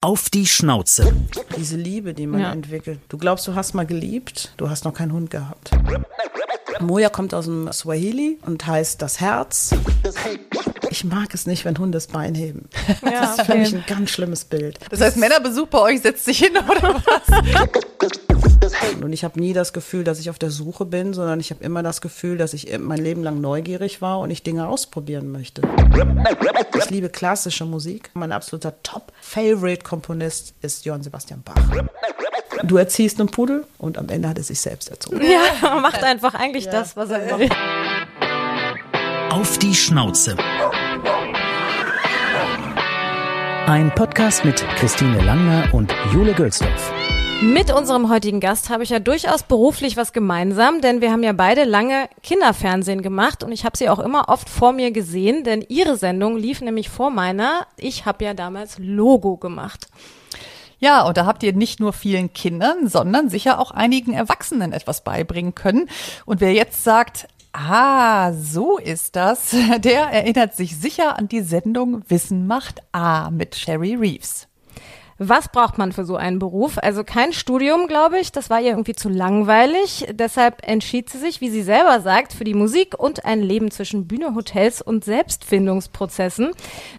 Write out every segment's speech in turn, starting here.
Auf die Schnauze. Diese Liebe, die man Ja. entwickelt. Du glaubst, du hast mal geliebt, du hast noch keinen Hund gehabt. Moja kommt aus dem Swahili und heißt das Herz. Ich mag es nicht, wenn Hunde das Bein heben. Ja, Das ist für mich ein ganz schlimmes Bild. Das heißt, Männerbesuch bei euch setzt sich hin, oder was? Und ich habe nie das Gefühl, dass ich auf der Suche bin, sondern ich habe immer das Gefühl, dass ich mein Leben lang neugierig war und ich Dinge ausprobieren möchte. Ich liebe klassische Musik. Mein absoluter Top-Favorite-Komponist ist Johann Sebastian Bach. Du erziehst einen Pudel und am Ende hat er sich selbst erzogen. Ja, macht einfach eigentlich das, was er will. Auf die Schnauze. Ein Podcast mit Christine Langner und Jule Gölsdorf. Mit unserem heutigen Gast habe ich ja durchaus beruflich was gemeinsam, denn wir haben ja beide lange Kinderfernsehen gemacht und ich habe sie auch immer oft vor mir gesehen, denn ihre Sendung lief nämlich vor meiner. Ich habe ja damals Logo gemacht. Ja, und da habt ihr nicht nur vielen Kindern, sondern sicher auch einigen Erwachsenen etwas beibringen können. Und wer jetzt sagt, ah, so ist das, der erinnert sich sicher an die Sendung Wissen macht A mit Sherry Reeves. Was braucht man für so einen Beruf? Also kein Studium, glaube ich. Das war ihr irgendwie zu langweilig. Deshalb entschied sie sich, wie sie selber sagt, für die Musik und ein Leben zwischen Bühne, Hotels und Selbstfindungsprozessen.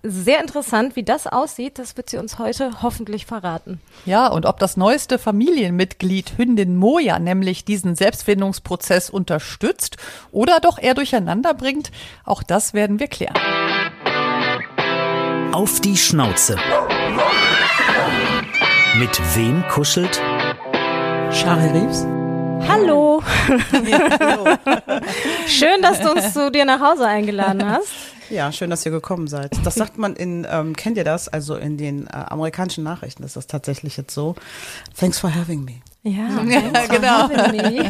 Sehr interessant, wie das aussieht. Das wird sie uns heute hoffentlich verraten. Ja, und ob das neueste Familienmitglied Hündin Moja nämlich diesen Selbstfindungsprozess unterstützt oder doch eher durcheinander bringt, auch das werden wir klären. Auf die Schnauze. Mit wem kuschelt Shari Reeves? Hallo. Schön, dass du uns zu dir nach Hause eingeladen hast. Ja, schön, dass ihr gekommen seid. Das sagt man in, ähm, kennt ihr das? Also in den äh, amerikanischen Nachrichten ist das tatsächlich jetzt so. Thanks for having me. Ja, Ja, genau.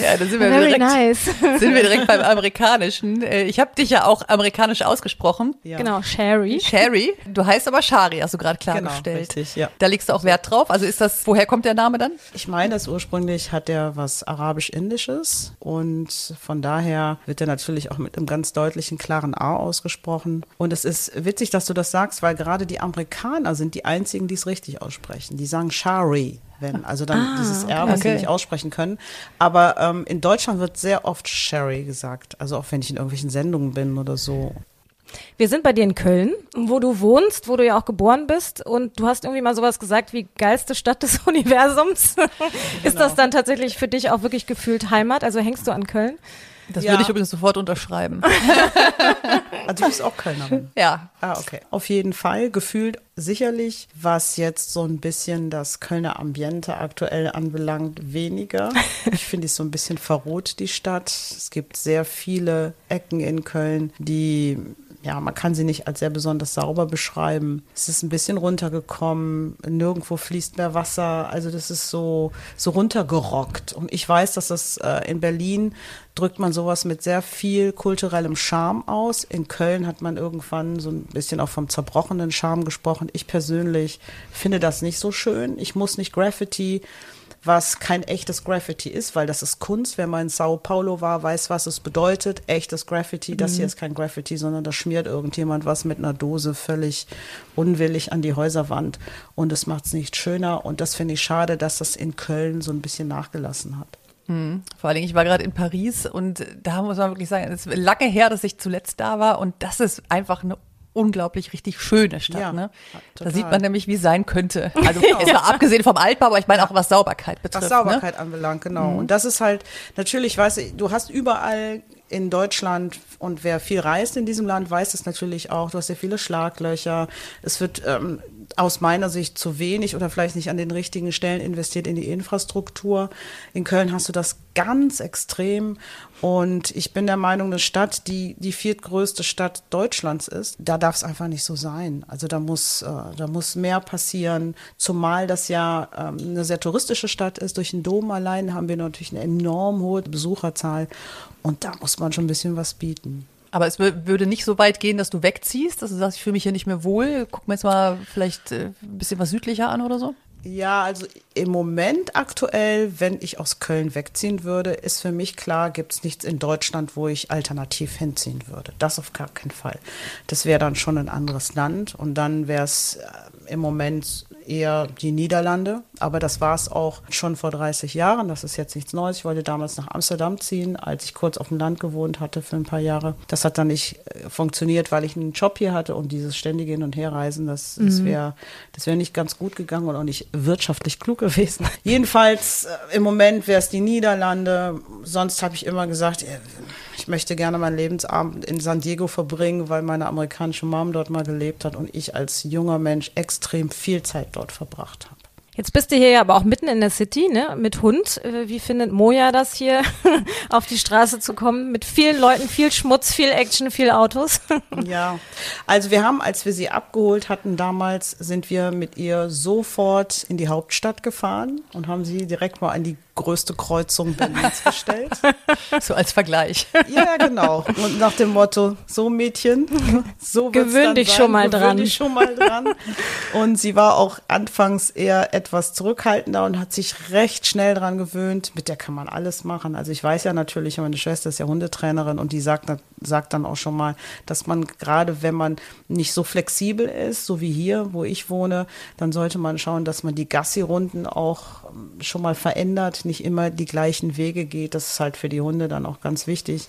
Ja, da sind wir Very direkt, nice. sind wir direkt beim Amerikanischen. Äh, Ich habe dich ja auch amerikanisch ausgesprochen. Ja. Genau, Sherry. Sherry, du heißt aber Shari, hast du gerade Genau, klargestellt. richtig, ja. Da legst du auch Wert drauf. Also ist das, woher kommt der Name dann? Ich meine, das ursprünglich hat er was Arabisch-Indisches und von daher wird er natürlich auch mit einem ganz deutlichen, klaren A ausgesprochen. Und es ist witzig, dass du das sagst, weil gerade die Amerikaner sind die einzigen, die es richtig aussprechen. Die sagen Shari, wenn, also dann dieses R, was sie okay. nicht aussprechen können. Aber ähm, in Deutschland wird sehr oft Sherry gesagt. Also auch wenn ich in irgendwelchen Sendungen bin oder so. Wir sind bei dir in Köln, wo du wohnst, wo du ja auch geboren bist. Und du hast irgendwie mal sowas gesagt wie geilste Stadt des Universums. Ist das dann tatsächlich für dich auch wirklich gefühlt Heimat? Also hängst du an Köln? Das Ja. würde ich übrigens sofort unterschreiben. Also du bist auch Kölnerin. ja. Ah, okay. Auf jeden Fall, gefühlt sicherlich, was jetzt so ein bisschen das Kölner Ambiente aktuell anbelangt, weniger. Ich finde es so ein bisschen verroht, die Stadt. Es gibt sehr viele Ecken in Köln, die, ja, man kann sie nicht als sehr besonders sauber beschreiben. Es ist ein bisschen runtergekommen, nirgendwo fließt mehr Wasser. Also das ist so, so runtergerockt. Und ich weiß, dass das äh, in Berlin drückt man sowas mit sehr viel kulturellem Charme aus. In Köln hat man irgendwann so ein bisschen auch vom zerbrochenen Charme gesprochen. Ich persönlich finde das nicht so schön. Ich muss nicht Graffiti, was kein echtes Graffiti ist, weil das ist Kunst. Wer mal in Sao Paulo war, weiß, was es bedeutet. Echtes Graffiti. Das hier ist kein Graffiti, sondern da schmiert irgendjemand was mit einer Dose völlig unwillig an die Häuserwand. Und es macht es nicht schöner. Und das finde ich schade, dass das in Köln so ein bisschen nachgelassen hat. Vor allen Dingen, ich war gerade in Paris und da muss man wirklich sagen, es ist lange her, dass ich zuletzt da war und das ist einfach eine unglaublich richtig schöne Stadt. Ja, ne? Da sieht man nämlich, wie es sein könnte. Also jetzt mal abgesehen vom Altbau, aber ich meine auch was Sauberkeit betrifft. Was ne? Sauberkeit anbelangt, genau. Und das ist halt, natürlich, weiß ich, du hast überall in Deutschland und wer viel reist in diesem Land, weiß es natürlich auch. Du hast ja viele Schlaglöcher. Es wird ähm, aus meiner Sicht zu wenig oder vielleicht nicht an den richtigen Stellen investiert in die Infrastruktur. In Köln hast du das ganz extrem. Und ich bin der Meinung, eine Stadt, die die viertgrößte Stadt Deutschlands ist, da darf es einfach nicht so sein. Also da muss, äh, da muss mehr passieren, zumal das ja ähm, eine sehr touristische Stadt ist. Durch den Dom allein haben wir natürlich eine enorm hohe Besucherzahl. Und da muss man schon ein bisschen was bieten. Aber es wür- würde nicht so weit gehen, dass du wegziehst, dass du sagst, ich fühle mich hier nicht mehr wohl. Guck mir jetzt mal vielleicht äh, ein bisschen was südlicher an oder so. Ja, also im Moment aktuell, wenn ich aus Köln wegziehen würde, ist für mich klar, gibt es nichts in Deutschland, wo ich alternativ hinziehen würde. Das auf gar keinen Fall. Das wäre dann schon ein anderes Land und dann wäre es äh, im Moment eher die Niederlande. Aber das war es auch schon vor 30 Jahren. Das ist jetzt nichts Neues. Ich wollte damals nach Amsterdam ziehen, als ich kurz auf dem Land gewohnt hatte für ein paar Jahre. Das hat dann nicht äh, funktioniert, weil ich einen Job hier hatte und dieses ständige Hin- und Herreisen, das, das wäre das wär nicht ganz gut gegangen und auch nicht wirtschaftlich klug gewesen. Jedenfalls äh, im Moment wäre es die Niederlande. Sonst habe ich immer gesagt, äh, ich möchte gerne meinen Lebensabend in San Diego verbringen, weil meine amerikanische Mom dort mal gelebt hat und ich als junger Mensch extrem viel Zeit dort verbracht habe. Jetzt bist du hier ja aber auch mitten in der City, ne, mit Hund. Äh, Wie findet Moja das hier, auf die Straße zu kommen? Mit vielen Leuten, viel Schmutz, viel Action, viel Autos. Ja, also wir haben, als wir sie abgeholt hatten damals, sind wir mit ihr sofort in die Hauptstadt gefahren und haben sie direkt mal an die größte Kreuzung Berlins gestellt. So als Vergleich. Ja, genau. Und nach dem Motto, so Mädchen, so Gewöhn dich sein, schon mal gewöhn dran. dich schon mal dran. Und sie war auch anfangs eher etwas zurückhaltender und hat sich recht schnell dran gewöhnt. Mit der kann man alles machen. Also ich weiß ja natürlich, meine Schwester ist ja Hundetrainerin und die sagt, sagt dann auch schon mal, dass man gerade, wenn man nicht so flexibel ist, so wie hier, wo ich wohne, dann sollte man schauen, dass man die Gassi-Runden auch ähm, schon mal verändert, nicht immer die gleichen Wege geht. Das ist halt für die Hunde dann auch ganz wichtig.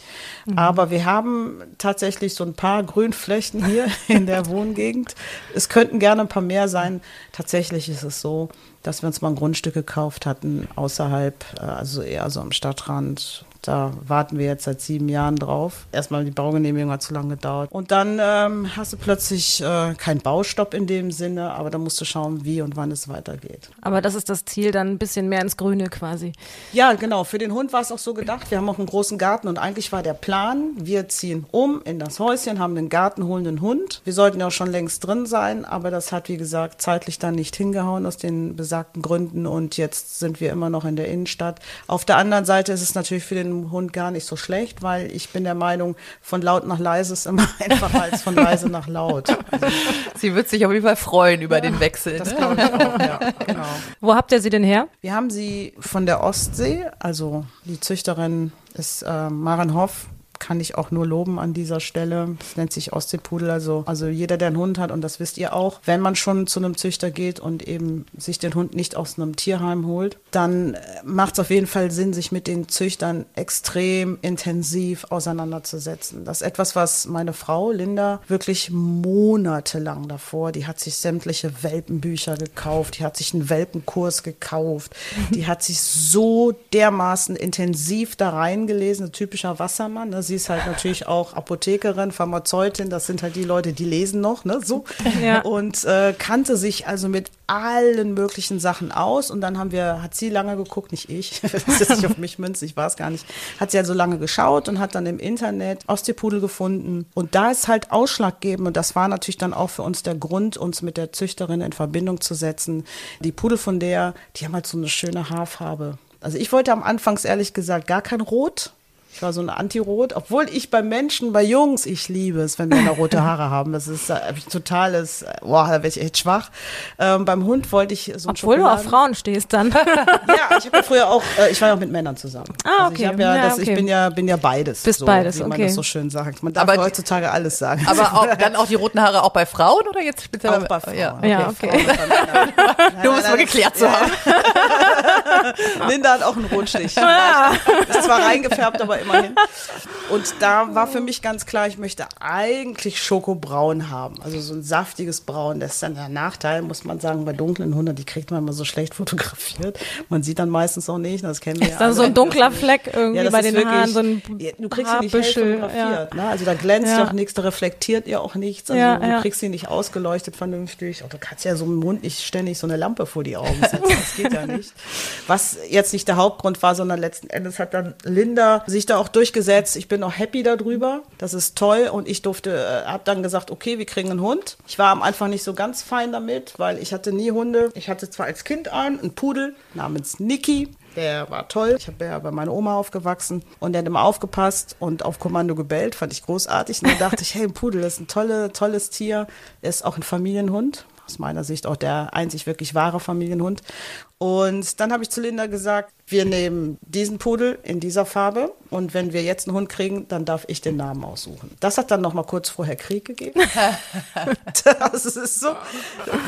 Aber wir haben tatsächlich so ein paar Grünflächen hier in der Wohngegend. Es könnten gerne ein paar mehr sein. Tatsächlich ist es so, dass wir uns mal ein Grundstück gekauft hatten, außerhalb, äh, also eher so am Stadtrand. Da warten wir jetzt seit sieben Jahren drauf. Erstmal die Baugenehmigung hat zu lange gedauert. Und dann ähm, hast du plötzlich äh, keinen Baustopp in dem Sinne, aber da musst du schauen, wie und wann es weitergeht. Aber das ist das Ziel, dann ein bisschen mehr ins Grüne quasi. Ja, genau. Für den Hund war es auch so gedacht. Wir haben auch einen großen Garten und eigentlich war der Plan, wir ziehen um in das Häuschen, haben einen gartenholenden Hund. Wir sollten ja auch schon längst drin sein, aber das hat, wie gesagt, zeitlich dann nicht hingehauen aus den besagten Gründen und jetzt sind wir immer noch in der Innenstadt. Auf der anderen Seite ist es natürlich für den Hund gar nicht so schlecht, weil ich bin der Meinung, von laut nach leise ist immer einfacher als von leise nach laut. Also, Sie wird sich auf jeden Fall freuen über den Wechsel. das Ne? glaube ich auch, ja, genau. Wo habt ihr sie denn her? Wir haben sie von der Ostsee, also die Züchterin ist äh, Maren Hoff, kann ich auch nur loben an dieser Stelle. Das nennt sich Ostseepudel. Also, also jeder, der einen Hund hat, und das wisst ihr auch, wenn man schon zu einem Züchter geht und eben sich den Hund nicht aus einem Tierheim holt, dann macht es auf jeden Fall Sinn, sich mit den Züchtern extrem intensiv auseinanderzusetzen. Das ist etwas, was meine Frau Linda wirklich monatelang davor, die hat sich sämtliche Welpenbücher gekauft, die hat sich einen Welpenkurs gekauft, die hat sich so dermaßen intensiv da reingelesen, ein typischer Wassermann. Ne? Sie ist halt natürlich auch Apothekerin, Pharmazeutin, das sind halt die Leute, die lesen noch, ne? So. Ja. Und äh, kannte sich also mit allen möglichen Sachen aus. Und dann haben wir, hat sie lange geguckt, nicht ich, das ist nicht auf mich münzen, ich war es gar nicht, hat sie also lange geschaut und hat dann im Internet Ostseepudel gefunden. Und da ist halt ausschlaggebend, und das war natürlich dann auch für uns der Grund, uns mit der Züchterin in Verbindung zu setzen. Die Pudel von der, die haben halt so eine schöne Haarfarbe. Also ich wollte am Anfangs ehrlich gesagt gar kein Rot. Ich war so eine Anti-Rot, obwohl ich bei Menschen, bei Jungs, ich liebe es, wenn Männer rote Haare haben. Das ist äh, totales, äh, boah, da werde ich echt schwach. Ähm, beim Hund wollte ich so ein Obwohl du auf Frauen stehst dann. ja, ich habe ja früher auch, äh, ich war ja auch mit Männern zusammen. Ah, Also ich, okay. ja, Ja, das, ich okay. bin ja, bin ja beides. Bist so, beides, wie man okay. das so schön sagt. Man darf Aber heutzutage alles sagen. Aber auch, dann auch die roten Haare auch bei Frauen oder jetzt speziell auch bei Frauen. Ja, Ja, okay. Frauen um nein, es mal geklärt zu haben. Linda hat auch einen Rotstich. Ah. Ist zwar reingefärbt, aber immerhin. Und da war für mich ganz klar, ich möchte eigentlich Schokobraun haben. Also so ein saftiges Braun. Das ist dann der Nachteil, muss man sagen, bei dunklen Hunden, die kriegt man immer so schlecht fotografiert. Man sieht dann meistens auch nicht, das kennen wir ja Ist dann so ein dunkler Fleck irgendwie das bei den wirklich- Haaren, so ein Ja, du kriegst sie nicht hell Haarbüschel. fotografiert. Ne? Also da glänzt Ja. ja auch nichts, da reflektiert ihr auch nichts. Also Ja, du ja. kriegst sie nicht ausgeleuchtet vernünftig. Und du kannst ja so im Mund nicht ständig so eine Lampe vor die Augen setzen. Das geht ja nicht. Was jetzt nicht der Hauptgrund war, sondern letzten Endes hat dann Linda sich da auch durchgesetzt. Ich bin auch happy darüber. Das ist toll. Und ich durfte, äh, habe dann gesagt, okay, wir kriegen einen Hund. Ich war am Anfang nicht so ganz fein damit, weil ich hatte nie Hunde. Ich hatte zwar als Kind einen, einen Pudel namens Niki. Der war toll. Ich habe ja bei meiner Oma aufgewachsen und der hat immer aufgepasst und auf Kommando gebellt. Fand ich großartig. Und dann dachte ich, hey, ein Pudel, das ist ein tolle, tolles Tier. Er ist auch ein Familienhund. Aus meiner Sicht auch der einzig wirklich wahre Familienhund. Und dann habe ich zu Linda gesagt, wir nehmen diesen Pudel in dieser Farbe und wenn wir jetzt einen Hund kriegen, dann darf ich den Namen aussuchen. Das hat dann noch mal kurz vorher Krieg gegeben. das ist so,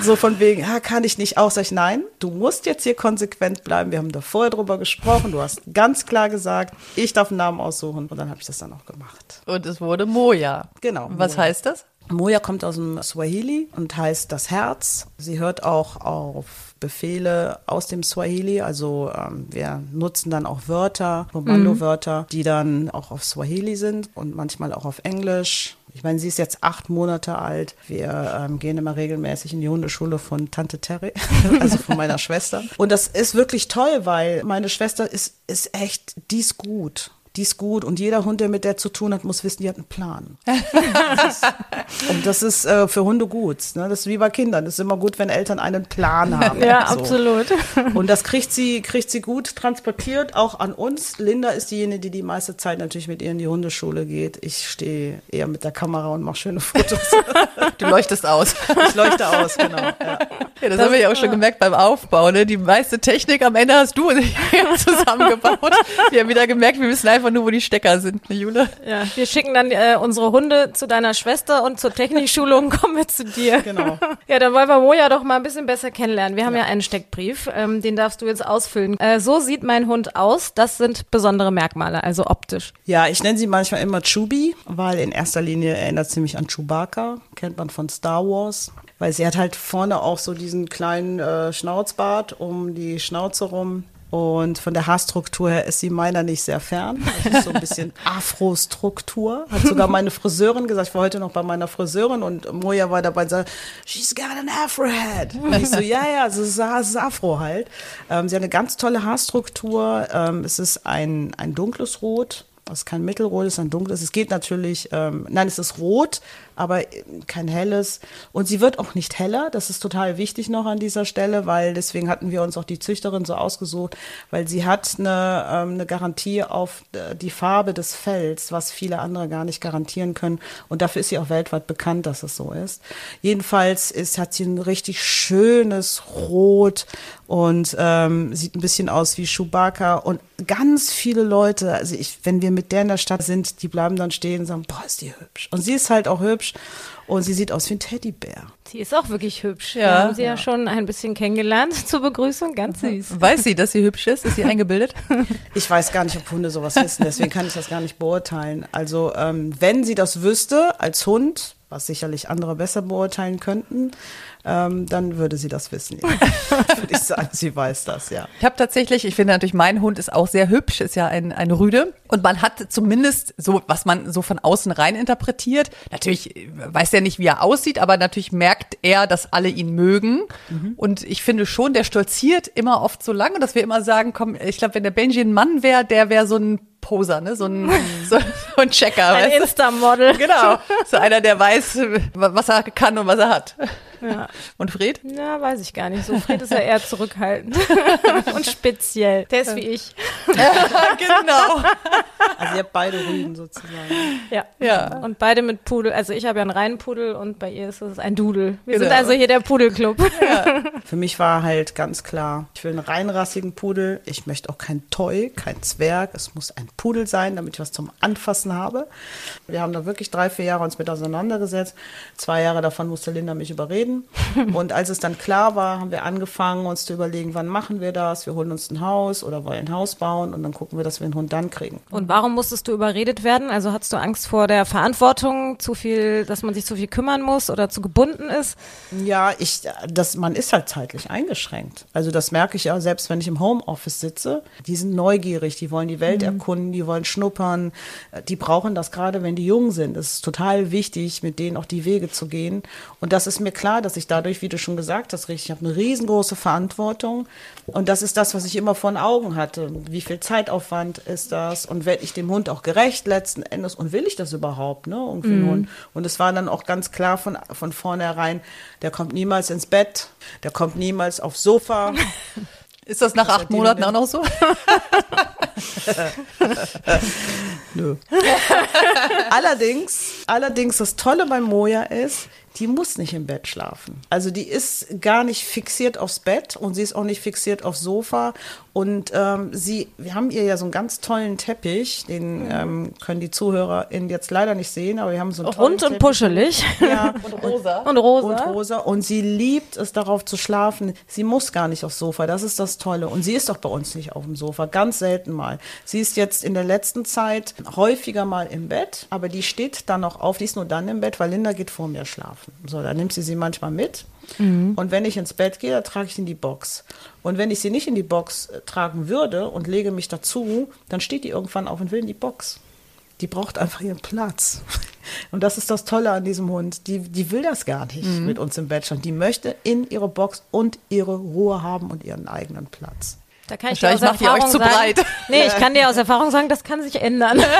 so von wegen, ja, kann ich nicht auch. Sag ich, nein, du musst jetzt hier konsequent bleiben. Wir haben da vorher drüber gesprochen. Du hast ganz klar gesagt, ich darf einen Namen aussuchen und dann habe ich das dann auch gemacht. Und es wurde Moja. Genau. Was Moja. heißt das? Moja kommt aus dem Swahili und heißt das Herz. Sie hört auch auf Befehle aus dem Swahili. Also ähm, wir nutzen dann auch Wörter, Kommandowörter, die dann auch auf Swahili sind und manchmal auch auf Englisch. Ich meine, sie ist jetzt acht Monate alt. Wir ähm, gehen immer regelmäßig in die Hundeschule von Tante Terry, also von meiner Schwester. Und das ist wirklich toll, weil meine Schwester ist, ist echt, die ist gut die ist gut und jeder Hund, der mit der zu tun hat, muss wissen, die hat einen Plan. Das und das ist äh, für Hunde gut. Ne? Das ist wie bei Kindern. Das ist immer gut, wenn Eltern einen Plan haben. Ja, So. absolut. Und das kriegt sie, kriegt sie gut transportiert, auch an uns. Linda ist diejenige, die die meiste Zeit natürlich mit ihr in die Hundeschule geht. Ich stehe eher mit der Kamera und mache schöne Fotos. Du leuchtest aus. Ich leuchte aus, genau. Ja. Ja, das, haben wir ja auch schon gemerkt beim Aufbau. Ne? Die meiste Technik am Ende hast du zusammengebaut. Wir haben wieder gemerkt, wir wissen einfach nur, wo die Stecker sind, ne, Jule? Ja, wir schicken dann äh, unsere Hunde zu deiner Schwester und zur Technikschulung kommen wir zu dir. Genau. Ja, dann wollen wir Moja doch mal ein bisschen besser kennenlernen. Wir haben ja, einen Steckbrief, ähm, den darfst du jetzt ausfüllen. Äh, so sieht mein Hund aus. Das sind besondere Merkmale, also optisch. Ja, ich nenne sie manchmal immer Chubi, weil in erster Linie erinnert sie mich an Chewbacca, kennt man von Star Wars. Weil sie hat halt vorne auch so diesen kleinen äh, Schnauzbart um die Schnauze rum. Und von der Haarstruktur her ist sie meiner nicht sehr fern. Das ist so ein bisschen Afro-Struktur. Hat sogar meine Friseurin gesagt, ich war heute noch bei meiner Friseurin und Moja war dabei und sagte, she's got an Afro-Head. Und ich so, ja, ja, ist, es ist Afro halt. Ähm, sie hat eine ganz tolle Haarstruktur. Ähm, es ist ein, ein dunkles Rot. Es ist kein mittelrot, es ist ein dunkles. Es geht natürlich, ähm, nein, es ist rot, aber kein helles. Und sie wird auch nicht heller. Das ist total wichtig noch an dieser Stelle, weil deswegen hatten wir uns auch die Züchterin so ausgesucht, weil sie hat eine, ähm, eine Garantie auf äh, die Farbe des Fells, was viele andere gar nicht garantieren können. Und dafür ist sie auch weltweit bekannt, dass es so ist. Jedenfalls ist, hat sie ein richtig schönes Rot und ähm, sieht ein bisschen aus wie Chewbacca. Und ganz viele Leute, also ich, wenn wir mit der in der Stadt sind, die bleiben dann stehen und sagen, boah, ist die hübsch. Und sie ist halt auch hübsch und sie sieht aus wie ein Teddybär. Sie ist auch wirklich hübsch. Ja. Wir haben sie ja, schon ein bisschen kennengelernt zur Begrüßung. Ganz süß. Weiß sie, dass sie hübsch ist? Ist sie eingebildet? Ich weiß gar nicht, ob Hunde sowas wissen, deswegen kann ich das gar nicht beurteilen. Also ähm, wenn sie das wüsste als Hund, was sicherlich andere besser beurteilen könnten, ähm, dann würde sie das wissen. Ja. würde ich sagen, sie weiß das, ja. Ich habe tatsächlich, ich finde natürlich, mein Hund ist auch sehr hübsch, ist ja ein, ein Rüde. Und man hat zumindest so, was man so von außen rein interpretiert. Natürlich äh, weiß er nicht, wie er aussieht, aber natürlich merkt er, dass alle ihn mögen. Und ich finde schon, der stolziert immer oft so lange, dass wir immer sagen, komm, ich glaube, wenn der Benji ein Mann wäre, der wäre so ein Poser, ne? So ein, so, so ein Checker. Ein? Insta-Model. Genau. So einer, der weiß, was er kann und was er hat. Ja. Und Fred? Na, weiß ich gar nicht. So Fred ist ja eher zurückhaltend und speziell. Der ist wie ich. genau. Also ihr habt beide Rüden sozusagen. Ja. Ja. Und beide mit Pudel. Also ich habe ja einen reinen Pudel und bei ihr ist es ein Dudel. Wir sind Genau. also hier der Pudelclub. Für mich war halt ganz klar, ich will einen reinrassigen Pudel. Ich möchte auch kein Toy, kein Zwerg. Es muss ein Pudel sein, damit ich was zum Anfassen habe. Wir haben da wirklich drei, vier Jahre uns mit auseinandergesetzt. Zwei Jahre davon musste Linda mich überreden. Und als es dann klar war, haben wir angefangen, uns zu überlegen, wann machen wir das? Wir holen uns ein Haus oder wollen ein Haus bauen und dann gucken wir, dass wir einen Hund dann kriegen. Und warum musstest du überredet werden? Also hattest du Angst vor der Verantwortung, zu viel, dass man sich zu viel kümmern muss oder zu gebunden ist? Ja, ich, das, man ist halt zeitlich eingeschränkt. Also das merke ich ja, selbst wenn ich im Homeoffice sitze. Die sind neugierig, die wollen die Welt erkunden, die wollen schnuppern. Die brauchen das gerade, wenn die jung sind. Es ist total wichtig, mit denen auch die Wege zu gehen. Und das ist mir klar, dass ich dadurch, wie du schon gesagt hast, richtig, ich habe eine riesengroße Verantwortung. Und das ist das, was ich immer vor den Augen hatte. Wie viel Zeitaufwand ist das? Und werde ich dem Hund auch gerecht letzten Endes? Und will ich das überhaupt, ne? Irgendwie einen Hund. Und es war dann auch ganz klar von, von vornherein, der kommt niemals ins Bett, der kommt niemals aufs Sofa. Ist das nach acht Seitdem Monaten auch noch so? Nö. allerdings, allerdings, das Tolle bei Moja ist, die muss nicht im Bett schlafen. Also die ist gar nicht fixiert aufs Bett und sie ist auch nicht fixiert aufs Sofa. Und ähm, sie, wir haben ihr ja so einen ganz tollen Teppich, den ähm, können die ZuhörerInnen jetzt leider nicht sehen, aber wir haben so einen tollen Rund und Teppich. puschelig. Ja, Und rosa. Und rosa. und rosa. Und sie liebt es, darauf zu schlafen. Sie muss gar nicht aufs Sofa. Das ist das Tolle. Und sie ist doch bei uns nicht auf dem Sofa. Ganz selten mal. Sie ist jetzt in der letzten Zeit häufiger mal im Bett, aber die steht dann noch auf. Die ist nur dann im Bett, weil Linda geht vor mir schlafen. So, dann nimmt sie sie manchmal mit. Und wenn ich ins Bett gehe, dann trage ich sie in die Box. Und wenn ich sie nicht in die Box äh, tragen würde und lege mich dazu, dann steht die irgendwann auf und will in die Box. Die braucht einfach ihren Platz. Und das ist das Tolle an diesem Hund. Die, die will das gar nicht mit uns im Bett schon. Die möchte in ihre Box und ihre Ruhe haben und ihren eigenen Platz. Da kann ich dir aus macht ihr euch Erfahrung zu sagen, breit. Nee, ich kann dir aus Erfahrung sagen, das kann sich ändern.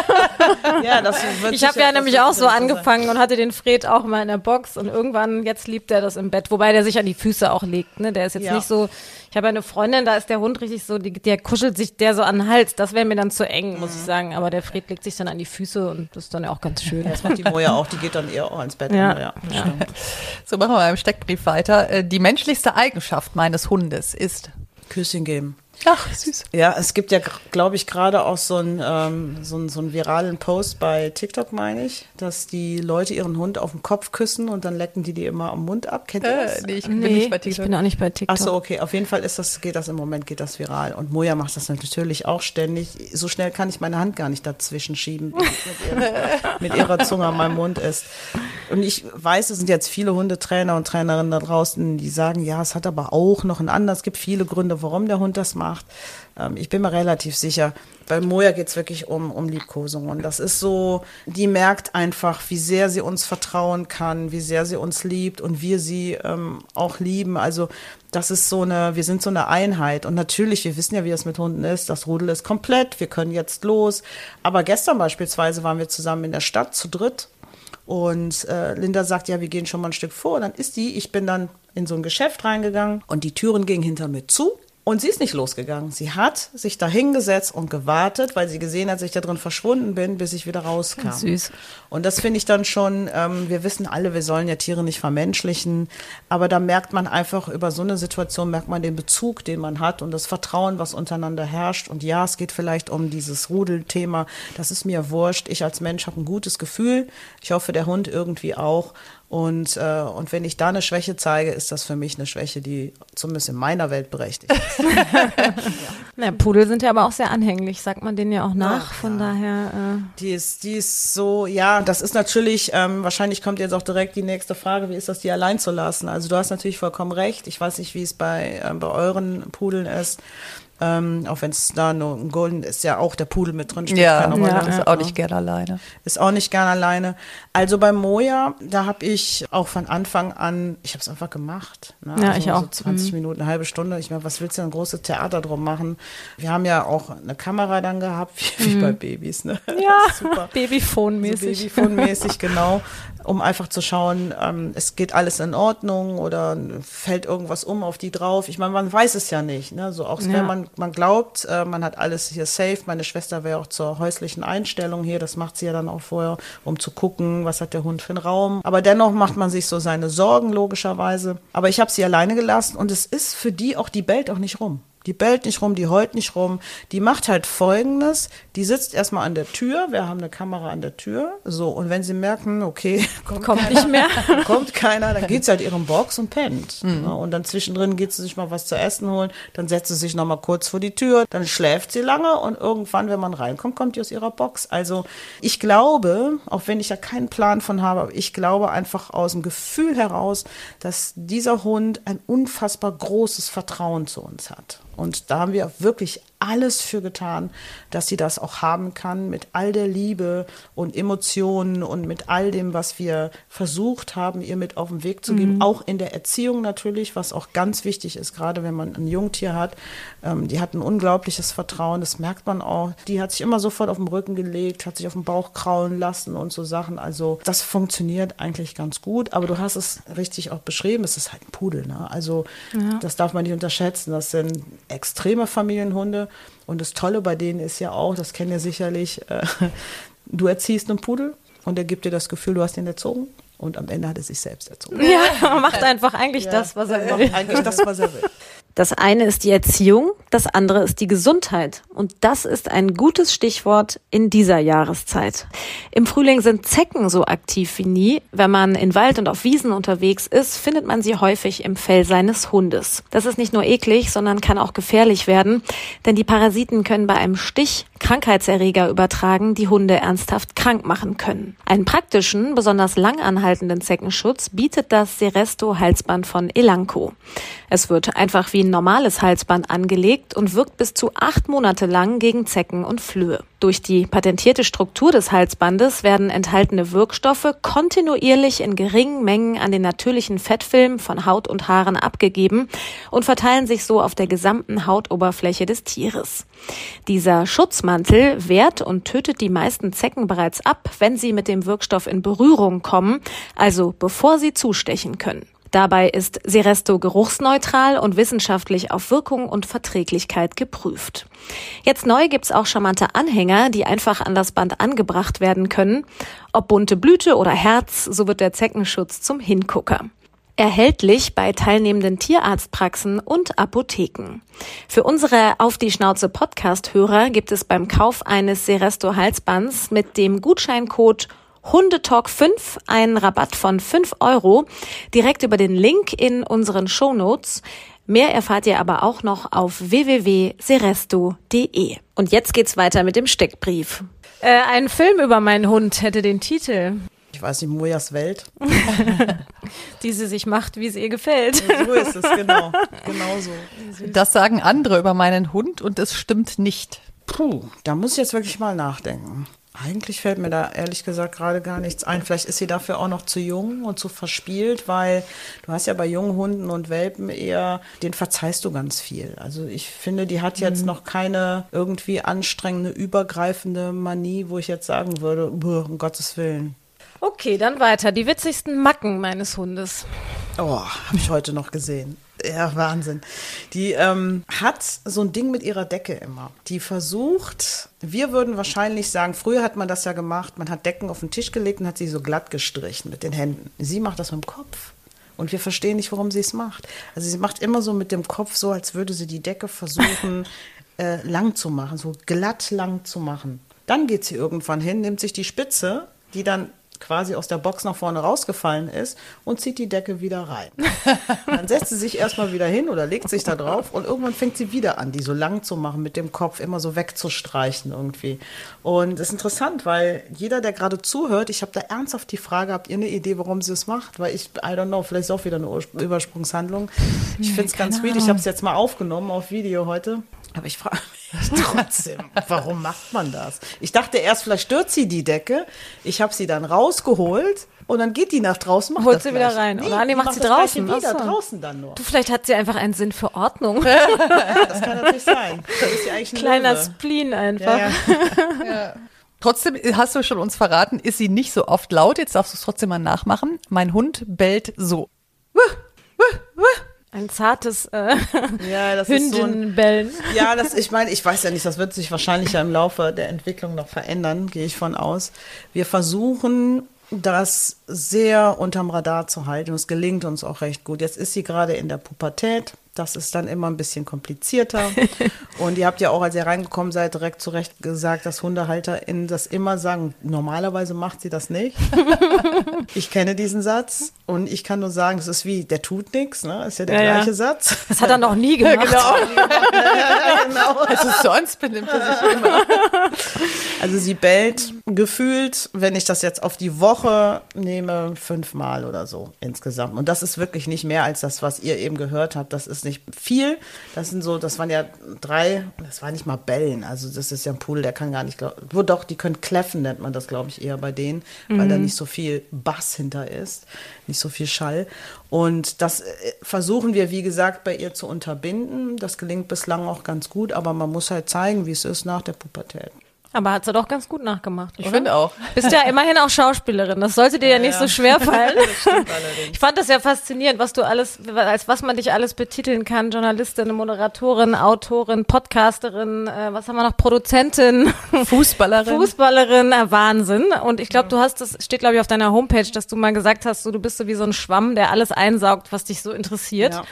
Ja, das wird Ich habe ja nämlich auch so angefangen und hatte den Fred auch mal in der Box und irgendwann, jetzt liebt er das im Bett, wobei der sich an die Füße auch legt. Ne? Der ist jetzt Ja. nicht so, ich habe eine Freundin, da ist der Hund richtig so, die, der kuschelt sich der so an den Hals. Das wäre mir dann zu eng, muss Mhm. ich sagen. Aber der Fred legt sich dann an die Füße und das ist dann ja auch ganz schön. Das macht die Moja auch, die geht dann eher auch ins Bett. Ja. immer, ja, stimmt. So machen wir mal im Steckbrief weiter. Äh, Die menschlichste Eigenschaft meines Hundes ist. Küsschen geben. Ach, süß. Ja, es gibt ja, glaube ich, gerade auch so einen, ähm, so, einen, so einen viralen Post bei TikTok, meine ich, dass die Leute ihren Hund auf den Kopf küssen und dann lecken die die immer am Mund ab. Kennt ihr das? Äh, nee, ich bin Nee, nicht bei ich TikTok. bin auch nicht bei TikTok. Ach so, okay. Auf jeden Fall ist das, geht das im Moment, geht das viral. Und Moja macht das natürlich auch ständig. So schnell kann ich meine Hand gar nicht dazwischen schieben, mit, ihrer, mit ihrer Zunge an meinem Mund ist. Und ich weiß, es sind jetzt viele Hundetrainer und Trainerinnen da draußen, die sagen, ja, es hat aber auch noch einen anderen. Es gibt viele Gründe, warum der Hund das macht. Ähm, ich bin mir relativ sicher, bei Moja geht es wirklich um, um Liebkosung. Und das ist so, die merkt einfach, wie sehr sie uns vertrauen kann, wie sehr sie uns liebt und wir sie ähm, auch lieben. Also das ist so eine, wir sind so eine Einheit. Und natürlich, wir wissen ja, wie das mit Hunden ist. Das Rudel ist komplett, wir können jetzt los. Aber gestern beispielsweise waren wir zusammen in der Stadt zu dritt. Und äh, Linda sagt, ja, wir gehen schon mal ein Stück vor. Und dann ist die, ich bin dann in so ein Geschäft reingegangen und die Türen gingen hinter mir zu. Und sie ist nicht losgegangen. Sie hat sich da hingesetzt und gewartet, weil sie gesehen hat, dass ich da drin verschwunden bin, bis ich wieder rauskam. Süß. Und das finde ich dann schon, ähm, wir wissen alle, wir sollen ja Tiere nicht vermenschlichen, aber da merkt man einfach, über so eine Situation merkt man den Bezug, den man hat und das Vertrauen, was untereinander herrscht. Und ja, es geht vielleicht um dieses Rudelthema, das ist mir wurscht. Ich als Mensch habe ein gutes Gefühl. Ich hoffe, der Hund irgendwie auch. Und, äh, und wenn ich da eine Schwäche zeige, ist das für mich eine Schwäche, die zumindest in meiner Welt berechtigt ist. Na, Pudel sind ja aber auch sehr anhänglich, sagt man denen ja auch nach. Von daher, äh, Die ist, die ist so, ja, das ist natürlich, ähm, wahrscheinlich kommt jetzt auch direkt die nächste Frage, wie ist das, die allein zu lassen? Also du hast natürlich vollkommen recht. Ich weiß nicht, wie es bei, ähm, bei euren Pudeln ist. Ähm, auch wenn es da nur ein Golden ist, ja auch der Pudel mit drin, spielt Ja, keine Rolle. Ja, ist ja. auch nicht gerne alleine. Ist auch nicht gern alleine. Also bei Moja, da habe ich auch von Anfang an, ich habe es einfach gemacht. Ne? Ja, also ich auch. So 20 Minuten, eine halbe Stunde. Ich meine, was willst du denn ein großes Theater drum machen? Wir haben ja auch eine Kamera dann gehabt, wie, wie bei Babys. Ne? ja, Super. Babyphone-mäßig. So Babyphone-mäßig, genau. Um einfach zu schauen, ähm, es geht alles in Ordnung oder fällt irgendwas um auf die drauf. Ich meine, man weiß es ja nicht. Ne? So auch Ja. wenn man, man glaubt, äh, man hat alles hier safe. Meine Schwester wäre auch zur häuslichen Einstellung hier. Das macht sie ja dann auch vorher, um zu gucken, was hat der Hund für einen Raum. Aber dennoch macht man sich so seine Sorgen, logischerweise. Aber ich habe sie alleine gelassen und es ist für die auch, die bellt auch nicht rum. Die bellt nicht rum, die heult nicht rum. Die macht halt Folgendes. Die sitzt erstmal an der Tür. Wir haben eine Kamera an der Tür. So, und wenn sie merken, okay, kommt, Kommt nicht mehr. kommt keiner, dann geht sie halt ihren Box und pennt. Ne? Und dann zwischendrin geht sie sich mal was zu essen holen. Dann setzt sie sich nochmal kurz vor die Tür. Dann schläft sie lange und irgendwann, wenn man reinkommt, kommt die aus ihrer Box. Also ich glaube, auch wenn ich ja keinen Plan von habe, aber ich glaube einfach aus dem Gefühl heraus, dass dieser Hund ein unfassbar großes Vertrauen zu uns hat. Und da haben wir wirklich alles für getan, dass sie das auch haben kann mit all der Liebe und Emotionen und mit all dem, was wir versucht haben, ihr mit auf den Weg zu geben. Auch in der Erziehung natürlich, was auch ganz wichtig ist, gerade wenn man ein Jungtier hat. Ähm, die hat ein unglaubliches Vertrauen, das merkt man auch. Die hat sich immer sofort auf den Rücken gelegt, hat sich auf den Bauch kraulen lassen und so Sachen. Also das funktioniert eigentlich ganz gut. Aber du hast es richtig auch beschrieben, es ist halt ein Pudel. Ne? Also das darf man nicht unterschätzen. Das sind extreme Familienhunde. Und das Tolle bei denen ist ja auch, das kennen ihr sicherlich, äh, du erziehst einen Pudel und er gibt dir das Gefühl, du hast ihn erzogen. Und am Ende hat er sich selbst erzogen. Ja, er macht einfach eigentlich das, was er will. Eigentlich das, was er will. Das eine ist die Erziehung, das andere ist die Gesundheit. Und das ist ein gutes Stichwort in dieser Jahreszeit. Im Frühling sind Zecken so aktiv wie nie. Wenn man in Wald und auf Wiesen unterwegs ist, findet man sie häufig im Fell seines Hundes. Das ist nicht nur eklig, sondern kann auch gefährlich werden, denn die Parasiten können bei einem Stich Krankheitserreger übertragen, die Hunde ernsthaft krank machen können. Einen praktischen, besonders langanhaltenden Zeckenschutz bietet das Seresto Halsband von Elanco. Es wird einfach wie ein normales Halsband angelegt und wirkt bis zu acht Monate lang gegen Zecken und Flöhe. Durch die patentierte Struktur des Halsbandes werden enthaltene Wirkstoffe kontinuierlich in geringen Mengen an den natürlichen Fettfilm von Haut und Haaren abgegeben und verteilen sich so auf der gesamten Hautoberfläche des Tieres. Dieser Schutzmantel wehrt und tötet die meisten Zecken bereits ab, wenn sie mit dem Wirkstoff in Berührung kommen, also bevor sie zustechen können. Dabei ist Seresto geruchsneutral und wissenschaftlich auf Wirkung und Verträglichkeit geprüft. Jetzt neu gibt's auch charmante Anhänger, die einfach an das Band angebracht werden können. Ob bunte Blüte oder Herz, so wird der Zeckenschutz zum Hingucker. Erhältlich bei teilnehmenden Tierarztpraxen und Apotheken. Für unsere Auf die Schnauze Podcast-Hörer gibt es beim Kauf eines Seresto Halsbands mit dem Gutscheincode Hundetalk 5 einen Rabatt von 5 Euro direkt über den Link in unseren Shownotes. Mehr erfahrt ihr aber auch noch auf www.seresto.de. Und jetzt geht's weiter mit dem Steckbrief. Äh, ein Film über meinen Hund hätte den Titel. Ich weiß nicht, Mojas Welt. Die sie sich macht, wie es ihr gefällt. So ist es, genau. Genau so. Das sagen andere über meinen Hund und es stimmt nicht. Puh, da muss ich jetzt wirklich mal nachdenken. Eigentlich fällt mir da ehrlich gesagt gerade gar nichts ein. Vielleicht ist sie dafür auch noch zu jung und zu verspielt, weil du hast ja bei jungen Hunden und Welpen eher, den verzeihst du ganz viel. Also ich finde, die hat jetzt mhm. noch keine irgendwie anstrengende, übergreifende Manie, wo ich jetzt sagen würde, um Gottes Willen. Okay, dann weiter. Die witzigsten Macken meines Hundes. Oh, habe ich heute noch gesehen. Ja, Wahnsinn. Die ähm, hat so ein Ding mit ihrer Decke immer. Die versucht, wir würden wahrscheinlich sagen, früher hat man das ja gemacht, man hat Decken auf den Tisch gelegt und hat sie so glatt gestrichen mit den Händen. Sie macht das mit dem Kopf. Und wir verstehen nicht, warum sie es macht. Also sie macht immer so mit dem Kopf so, als würde sie die Decke versuchen, äh, lang zu machen, so glatt lang zu machen. Dann geht sie irgendwann hin, nimmt sich die Spitze, die dann quasi aus der Box nach vorne rausgefallen ist und zieht die Decke wieder rein. Dann setzt sie sich erstmal wieder hin oder legt sich da drauf und irgendwann fängt sie wieder an, die so lang zu machen, mit dem Kopf immer so wegzustreichen irgendwie. Und das ist interessant, weil jeder, der gerade zuhört, ich habe da ernsthaft die Frage, habt ihr eine Idee, warum sie es macht? Weil ich, I don't know, vielleicht ist auch wieder eine Übersprungshandlung. Ich finde es ganz weird. Ich habe es jetzt mal aufgenommen auf Video heute. Aber ich frage mich trotzdem, warum macht man das? Ich dachte erst, vielleicht stürzt sie die Decke. Ich habe sie dann rausgeholt und dann geht die nach draußen, macht Holt sie wieder rein. Nee, Oder nee, macht, macht sie draußen. Wieder, so. draußen dann nur. Du, vielleicht hat sie einfach einen Sinn für Ordnung. das kann natürlich sein. Das ist ja eigentlich ein Kleiner Löwe. Spleen einfach. Ja, ja. ja. Trotzdem hast du schon uns verraten, ist sie nicht so oft laut. Jetzt darfst du es trotzdem mal nachmachen. Mein Hund bellt so. Wuh, wuh, wuh. Ein zartes äh, ja, das Hündinnenbellen. So ja, das, ich meine, ich weiß ja nicht, das wird sich wahrscheinlich ja im Laufe der Entwicklung noch verändern, gehe ich von aus. Wir versuchen das sehr unterm Radar zu halten es gelingt uns auch recht gut. Jetzt ist sie gerade in der Pubertät. Das ist dann immer ein bisschen komplizierter. und ihr habt ja auch, als ihr reingekommen seid, direkt zurecht gesagt, dass HundehalterInnen das immer sagen. Normalerweise macht sie das nicht. ich kenne diesen Satz und ich kann nur sagen, es ist wie, der tut nichts, ne? Ist ja der ja, gleiche ja. Satz. Das hat er noch nie gemacht. genau. ja, genau. Also sonst benimmt er sich immer. Also sie bellt gefühlt, wenn ich das jetzt auf die Woche nehme, fünfmal oder so insgesamt. Und das ist wirklich nicht mehr als das, was ihr eben gehört habt. Das ist nicht viel. Das sind so, das waren ja drei, das war nicht mal Bellen. Also das ist ja ein Pudel, der kann gar nicht, wo doch, die können kläffen, nennt man das, glaube ich, eher bei denen, mhm. weil da nicht so viel Bass hinter ist, nicht so viel Schall. Und das äh, versuchen wir, wie gesagt, bei ihr zu unterbinden. Das gelingt bislang auch ganz gut, aber man muss halt zeigen, wie es ist nach der Pubertät. Aber hat sie doch ganz gut nachgemacht. Ich finde auch. Bist ja immerhin auch Schauspielerin. Das sollte dir ja, nicht so schwer fallen. ich fand das ja faszinierend, was du alles, als was man dich alles betiteln kann. Journalistin, Moderatorin, Autorin, Podcasterin, äh, was haben wir noch? Produzentin, Fußballerin. Fußballerin, äh, Wahnsinn. Und ich glaube, du hast, das steht glaube ich auf deiner Homepage, dass du mal gesagt hast, so, du bist so wie so ein Schwamm, der alles einsaugt, was dich so interessiert. Ja.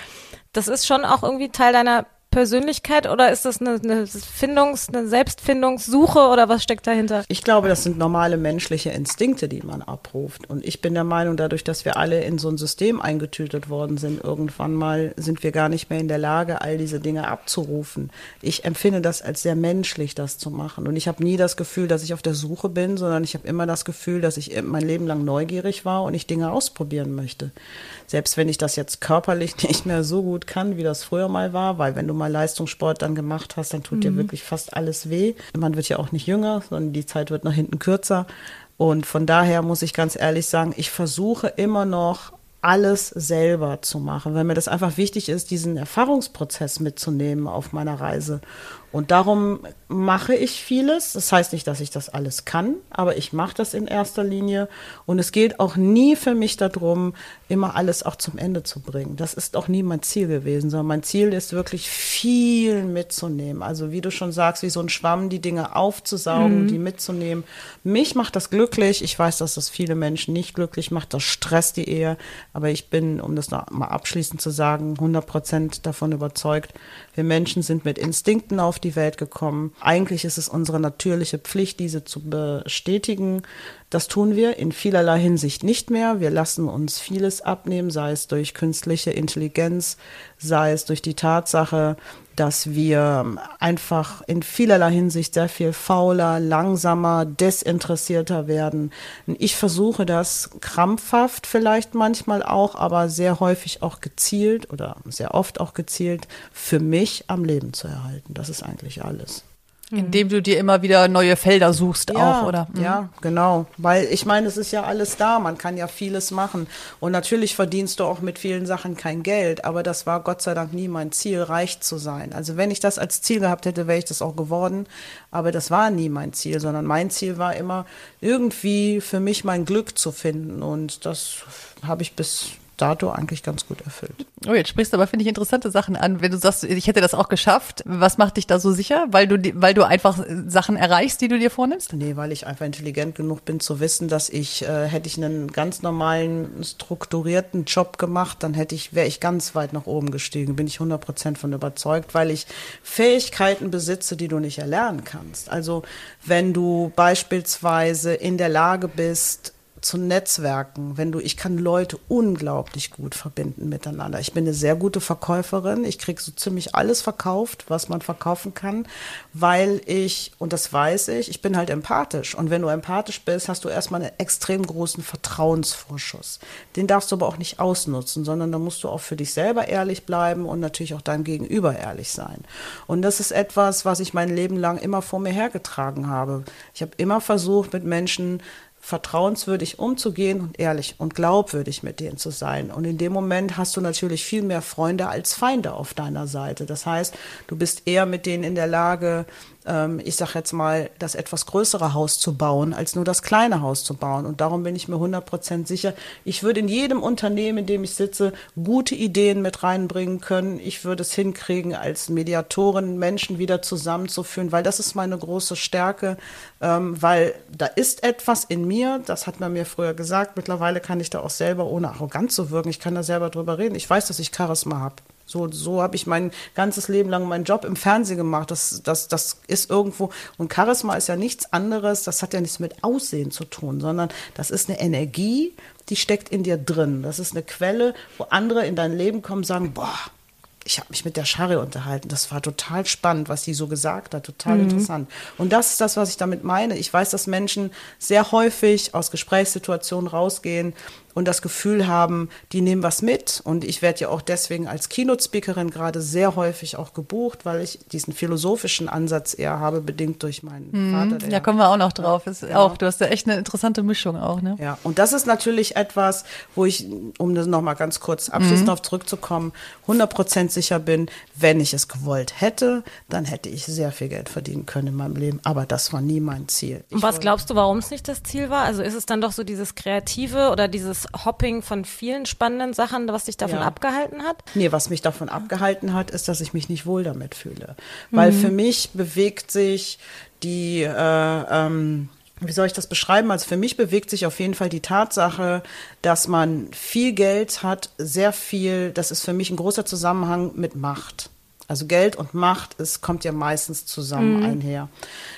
Das ist schon auch irgendwie Teil deiner Persönlichkeit oder ist das eine, eine Findungs-, eine Selbstfindungssuche oder was steckt dahinter? Ich glaube, das sind normale menschliche Instinkte, die man abruft. Und ich bin der Meinung, dadurch, dass wir alle in so ein System eingetütet worden sind, irgendwann mal sind wir gar nicht mehr in der Lage, all diese Dinge abzurufen. Ich empfinde das als sehr menschlich, das zu machen. Und ich habe nie das Gefühl, dass ich auf der Suche bin, sondern ich habe immer das Gefühl, dass ich mein Leben lang neugierig war und ich Dinge ausprobieren möchte. Selbst wenn ich das jetzt körperlich nicht mehr so gut kann, wie das früher mal war, weil wenn du mal Leistungssport dann gemacht hast, dann tut Mhm. dir wirklich fast alles weh. Man wird ja auch nicht jünger, sondern die Zeit wird nach hinten kürzer. Und von daher muss ich ganz ehrlich sagen, ich versuche immer noch alles selber zu machen, weil mir das einfach wichtig ist, diesen Erfahrungsprozess mitzunehmen auf meiner Reise. Und darum mache ich vieles. Das heißt nicht, dass ich das alles kann, aber ich mache das in erster Linie. Und es geht auch nie für mich darum, immer alles auch zum Ende zu bringen. Das ist auch nie mein Ziel gewesen, sondern mein Ziel ist wirklich viel mitzunehmen. Also wie du schon sagst, wie so ein Schwamm, die Dinge aufzusaugen, die mitzunehmen. Mich macht das glücklich. Ich weiß, dass das viele Menschen nicht glücklich macht. Das stresst die Ehe. Aber ich bin, um das noch mal abschließend zu sagen, 100 Prozent davon überzeugt, wir Menschen sind mit Instinkten auf die Welt gekommen. Eigentlich ist es unsere natürliche Pflicht, diese zu bestätigen. Das tun wir in vielerlei Hinsicht nicht mehr. Wir lassen uns vieles abnehmen, sei es durch künstliche Intelligenz, sei es durch die Tatsache, dass wir einfach in vielerlei Hinsicht sehr viel fauler, langsamer, desinteressierter werden. Ich versuche das krampfhaft vielleicht manchmal auch, aber sehr häufig auch gezielt oder sehr oft auch gezielt für mich am Leben zu erhalten. Das ist eigentlich alles. Indem du dir immer wieder neue Felder suchst auch, oder? Mhm. Ja, genau. Weil ich meine, es ist ja alles da. Man kann ja vieles machen. Und natürlich verdienst du auch mit vielen Sachen kein Geld. Aber das war Gott sei Dank nie mein Ziel, reich zu sein. Also wenn ich das als Ziel gehabt hätte, wäre ich das auch geworden. Aber das war nie mein Ziel, sondern mein Ziel war immer, irgendwie für mich mein Glück zu finden. Und das habe ich bis dato eigentlich ganz gut erfüllt. Oh, jetzt sprichst du aber, finde ich, interessante Sachen an. Wenn du sagst, ich hätte das auch geschafft, was macht dich da so sicher? Weil du, weil du einfach Sachen erreichst, die du dir vornimmst? Nee, weil ich einfach intelligent genug bin zu wissen, dass ich, äh, hätte ich einen ganz normalen, strukturierten Job gemacht, dann hätte ich, wäre ich ganz weit nach oben gestiegen. Bin ich 100% von überzeugt, weil ich Fähigkeiten besitze, die du nicht erlernen kannst. Also, wenn du beispielsweise in der Lage bist, zu Netzwerken, wenn du, ich kann Leute unglaublich gut verbinden miteinander. Ich bin eine sehr gute Verkäuferin. Ich kriege so ziemlich alles verkauft, was man verkaufen kann, weil ich, und das weiß ich, ich bin halt empathisch. Und wenn du empathisch bist, hast du erstmal einen extrem großen Vertrauensvorschuss. Den darfst du aber auch nicht ausnutzen, sondern da musst du auch für dich selber ehrlich bleiben und natürlich auch deinem Gegenüber ehrlich sein. Und das ist etwas, was ich mein Leben lang immer vor mir hergetragen habe. Ich habe immer versucht, mit Menschen vertrauenswürdig umzugehen und ehrlich und glaubwürdig mit denen zu sein. Und in dem Moment hast du natürlich viel mehr Freunde als Feinde auf deiner Seite. Das heißt, du bist eher mit denen in der Lage, ich sage jetzt mal, das etwas größere Haus zu bauen, als nur das kleine Haus zu bauen. Und darum bin ich mir 100% sicher, ich würde in jedem Unternehmen, in dem ich sitze, gute Ideen mit reinbringen können. Ich würde es hinkriegen, als Mediatorin Menschen wieder zusammenzuführen, weil das ist meine große Stärke, ähm, weil da ist etwas in mir, das hat man mir früher gesagt, mittlerweile kann ich da auch selber, ohne arrogant zu wirken, ich kann da selber drüber reden. Ich weiß, dass ich Charisma habe. So, so habe ich mein ganzes Leben lang meinen Job im Fernsehen gemacht. Das, das, das ist irgendwo, und Charisma ist ja nichts anderes, das hat ja nichts mit Aussehen zu tun, sondern das ist eine Energie, die steckt in dir drin. Das ist eine Quelle, wo andere in dein Leben kommen und sagen, boah, ich habe mich mit der Shari unterhalten. Das war total spannend, was sie so gesagt hat. Total interessant. Und das ist das, was ich damit meine. Ich weiß, dass Menschen sehr häufig aus Gesprächssituationen rausgehen und das Gefühl haben, die nehmen was mit. Und ich werde ja auch deswegen als Keynote-Speakerin gerade sehr häufig auch gebucht, weil ich diesen philosophischen Ansatz eher habe, bedingt durch meinen mhm. Vater. Da kommen wir auch noch drauf. Ist ja. auch, du hast ja echt eine interessante Mischung auch, ne? Ja, und das ist natürlich etwas, wo ich, um das nochmal ganz kurz abschließend mhm. darauf zurückzukommen, 100% sicher bin, wenn ich es gewollt hätte, dann hätte ich sehr viel Geld verdienen können in meinem Leben. Aber das war nie mein Ziel. Ich und was glaubst du, warum es nicht das Ziel war? Also ist es dann doch so dieses Kreative oder dieses Hopping von vielen spannenden Sachen, was dich davon ja. abgehalten hat? Nee, was mich davon abgehalten hat, ist, dass ich mich nicht wohl damit fühle. Weil mhm. für mich bewegt sich die, äh, ähm, wie soll ich das beschreiben? Also für mich bewegt sich auf jeden Fall die Tatsache, dass man viel Geld hat, sehr viel, das ist für mich ein großer Zusammenhang mit Macht. Also Geld und Macht, es kommt ja meistens zusammen mhm. einher.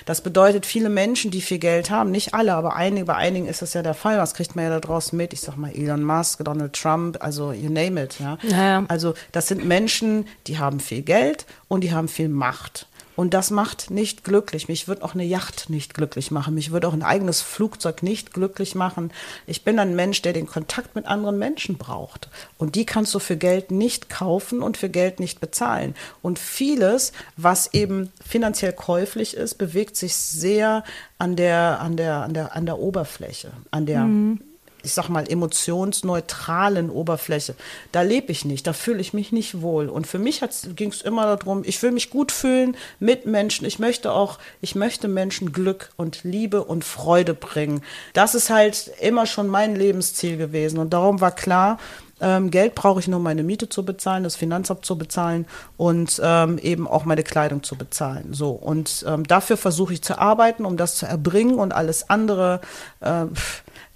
Das bedeutet, viele Menschen, die viel Geld haben, nicht alle, aber einige, bei einigen ist das ja der Fall. Was kriegt man ja da draußen mit? Ich sag mal Elon Musk, Donald Trump, also you name it. Ja? ja. Also das sind Menschen, die haben viel Geld und die haben viel Macht. Und das macht nicht glücklich. Mich wird auch eine Yacht nicht glücklich machen. Mich wird auch ein eigenes Flugzeug nicht glücklich machen. Ich bin ein Mensch, der den Kontakt mit anderen Menschen braucht. Und die kannst du für Geld nicht kaufen und für Geld nicht bezahlen. Und vieles, was eben finanziell käuflich ist, bewegt sich sehr an der, an der, an der, an der Oberfläche, an der mhm ich sag mal, emotionsneutralen Oberfläche. Da lebe ich nicht, da fühle ich mich nicht wohl. Und für mich ging es immer darum, ich will mich gut fühlen mit Menschen. Ich möchte auch, ich möchte Menschen Glück und Liebe und Freude bringen. Das ist halt immer schon mein Lebensziel gewesen. Und darum war klar, ähm, Geld brauche ich nur, meine Miete zu bezahlen, das Finanzamt zu bezahlen und ähm, eben auch meine Kleidung zu bezahlen. So und ähm, dafür versuche ich zu arbeiten, um das zu erbringen und alles andere. Äh,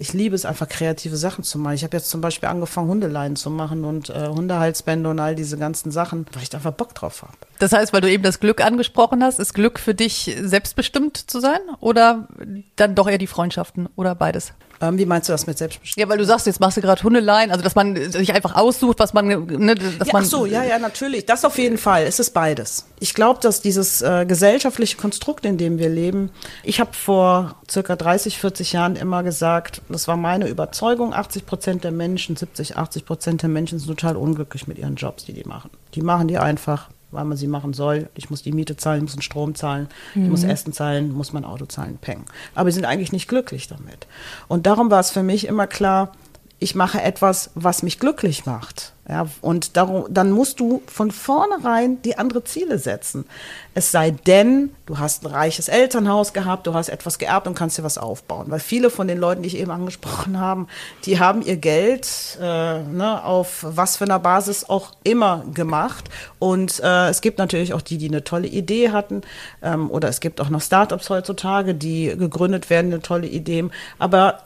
ich liebe es einfach, kreative Sachen zu machen. Ich habe jetzt zum Beispiel angefangen, Hundeleien zu machen und äh, Hundehalsbände und all diese ganzen Sachen, weil ich da einfach Bock drauf habe. Das heißt, weil du eben das Glück angesprochen hast, ist Glück für dich selbstbestimmt zu sein oder dann doch eher die Freundschaften oder beides? Ähm, wie meinst du das mit Selbstbestimmung? Ja, weil du sagst, jetzt machst du gerade Hundeleien, also dass man sich einfach aussucht, was man, ne, dass ja, man. Ach so, ja, ja, natürlich. Das auf jeden Fall. Es ist beides. Ich glaube, dass dieses äh, gesellschaftliche Konstrukt, in dem wir leben, ich habe vor circa 30, 40 Jahren immer gesagt, das war meine Überzeugung, 80 Prozent der Menschen, 70, 80 Prozent der Menschen sind total unglücklich mit ihren Jobs, die die machen. Die machen die einfach, weil man sie machen soll. Ich muss die Miete zahlen, ich muss den Strom zahlen, mhm. ich muss mhm. Essen zahlen, muss mein Auto zahlen, peng. Aber sie sind eigentlich nicht glücklich damit. Und darum war es für mich immer klar, ich mache etwas, was mich glücklich macht. Ja, und darum, dann musst du von vornherein die andere Ziele setzen. Es sei denn, du hast ein reiches Elternhaus gehabt, du hast etwas geerbt und kannst dir was aufbauen. Weil viele von den Leuten, die ich eben angesprochen habe, die haben ihr Geld äh, ne, auf was für einer Basis auch immer gemacht. Und äh, es gibt natürlich auch die, die eine tolle Idee hatten. Ähm, oder es gibt auch noch Startups heutzutage, die gegründet werden, eine tolle Ideen. Aber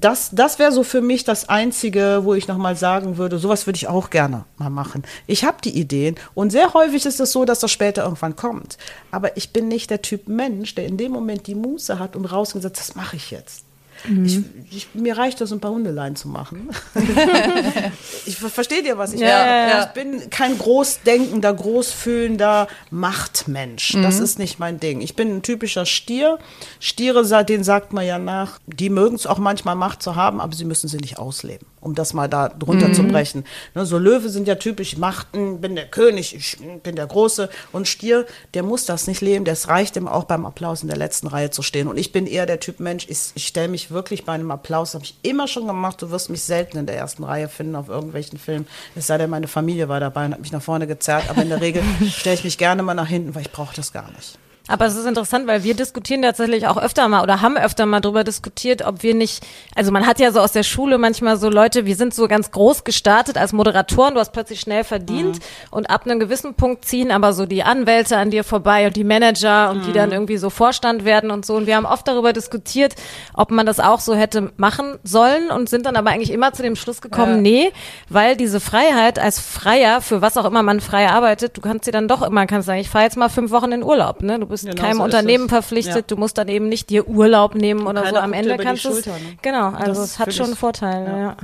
das, das wäre so für mich das Einzige, wo ich nochmal sagen würde, sowas würde ich auch gerne mal machen. Ich habe die Ideen und sehr häufig ist es so, dass das später irgendwann kommt. Aber ich bin nicht der Typ Mensch, der in dem Moment die Muße hat und rausgesetzt, das mache ich jetzt. Mhm. Ich, ich, mir reicht das, ein paar Hundeleien zu machen. ich verstehe dir, was ich ja, meine. Ja. Ich bin kein großdenkender, großfühlender Machtmensch. Mhm. Das ist nicht mein Ding. Ich bin ein typischer Stier. Stiere, den sagt man ja nach, die mögen es auch manchmal Macht zu haben, aber sie müssen sie nicht ausleben um das mal da drunter mhm. zu brechen. Ne, so Löwe sind ja typisch Machten, bin der König, ich bin der Große und Stier, der muss das nicht leben, das reicht ihm auch beim Applaus in der letzten Reihe zu stehen. Und ich bin eher der Typ Mensch, ich, ich stelle mich wirklich bei einem Applaus, habe ich immer schon gemacht, du wirst mich selten in der ersten Reihe finden auf irgendwelchen Filmen, es sei denn, meine Familie war dabei und hat mich nach vorne gezerrt, aber in der Regel stelle ich mich gerne mal nach hinten, weil ich brauche das gar nicht. Aber es ist interessant, weil wir diskutieren tatsächlich auch öfter mal oder haben öfter mal darüber diskutiert, ob wir nicht, also man hat ja so aus der Schule manchmal so Leute, wir sind so ganz groß gestartet als Moderatoren, du hast plötzlich schnell verdient mhm. und ab einem gewissen Punkt ziehen aber so die Anwälte an dir vorbei und die Manager und mhm. die dann irgendwie so Vorstand werden und so. Und wir haben oft darüber diskutiert, ob man das auch so hätte machen sollen und sind dann aber eigentlich immer zu dem Schluss gekommen, ja. nee, weil diese Freiheit als Freier, für was auch immer man frei arbeitet, du kannst dir dann doch immer, kannst sagen, ich fahre jetzt mal fünf Wochen in Urlaub, ne? Du bist genau keinem so Unternehmen verpflichtet. Ja. Du musst dann eben nicht dir Urlaub nehmen oder so. Am Ende kannst du. Ne? Genau, also es hat schon Vorteile. Ja. ja.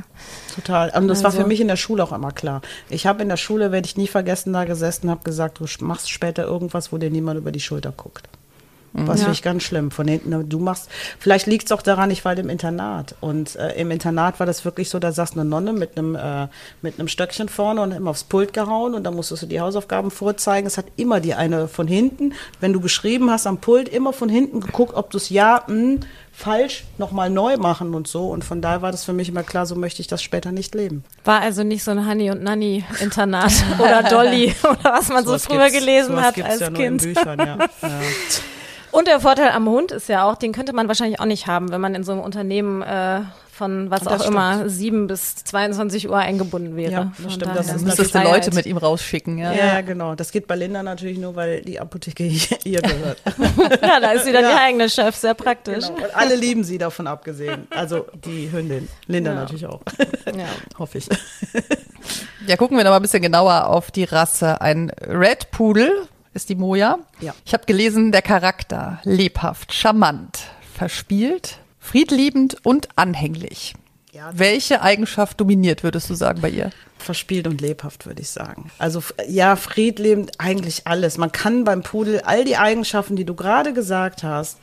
Total. Und das also. war für also mich in der Schule auch immer klar. Ich habe in der Schule, werde ich nie vergessen, da gesessen, habe gesagt, du machst später irgendwas, wo dir niemand über die Schulter guckt. Was Ja. finde ich ganz schlimm. Von hinten, du machst, vielleicht liegt es auch daran, ich war halt im Internat. Und äh, im Internat war das wirklich so, da saß eine Nonne mit einem, äh, mit einem Stöckchen vorne und immer aufs Pult gehauen und dann musstest du die Hausaufgaben vorzeigen. Es hat immer die eine von hinten, wenn du geschrieben hast am Pult, immer von hinten geguckt, ob du es ja, mh, falsch nochmal neu machen und so. Und von daher war das für mich immer klar, so möchte ich das später nicht leben. War also nicht so ein Honey und Nanny Internat oder Dolly oder was man so Sowas früher gibt's- gelesen sowas hat als ja Kind. in Büchern, ja. ja. Und der Vorteil am Hund ist ja auch, den könnte man wahrscheinlich auch nicht haben, wenn man in so einem Unternehmen äh, von was Das auch stimmt. immer 7 bis 22 Uhr eingebunden wäre. Ja, das stimmt. Das ist Müsstest du. Leute mit ihm rausschicken, ja. Ja, ja, genau. Das geht bei Linda natürlich nur, weil die Apotheke ihr gehört. Ja, da ist wieder Ja. der eigene Chef, sehr praktisch. Genau. Und alle lieben sie davon abgesehen. Also die Hündin. Linda natürlich auch. Ja. Hoffe ich. Ja, gucken wir noch mal ein bisschen genauer auf die Rasse. Ein Red Pudel ist die Moja. Ja. Ich habe gelesen, der Charakter lebhaft, charmant, verspielt, friedliebend und anhänglich. Ja. Welche Eigenschaft dominiert, würdest du sagen, bei ihr? Verspielt und lebhaft, würde ich sagen. Also ja, friedlebend, eigentlich alles. Man kann beim Pudel all die Eigenschaften, die du gerade gesagt hast,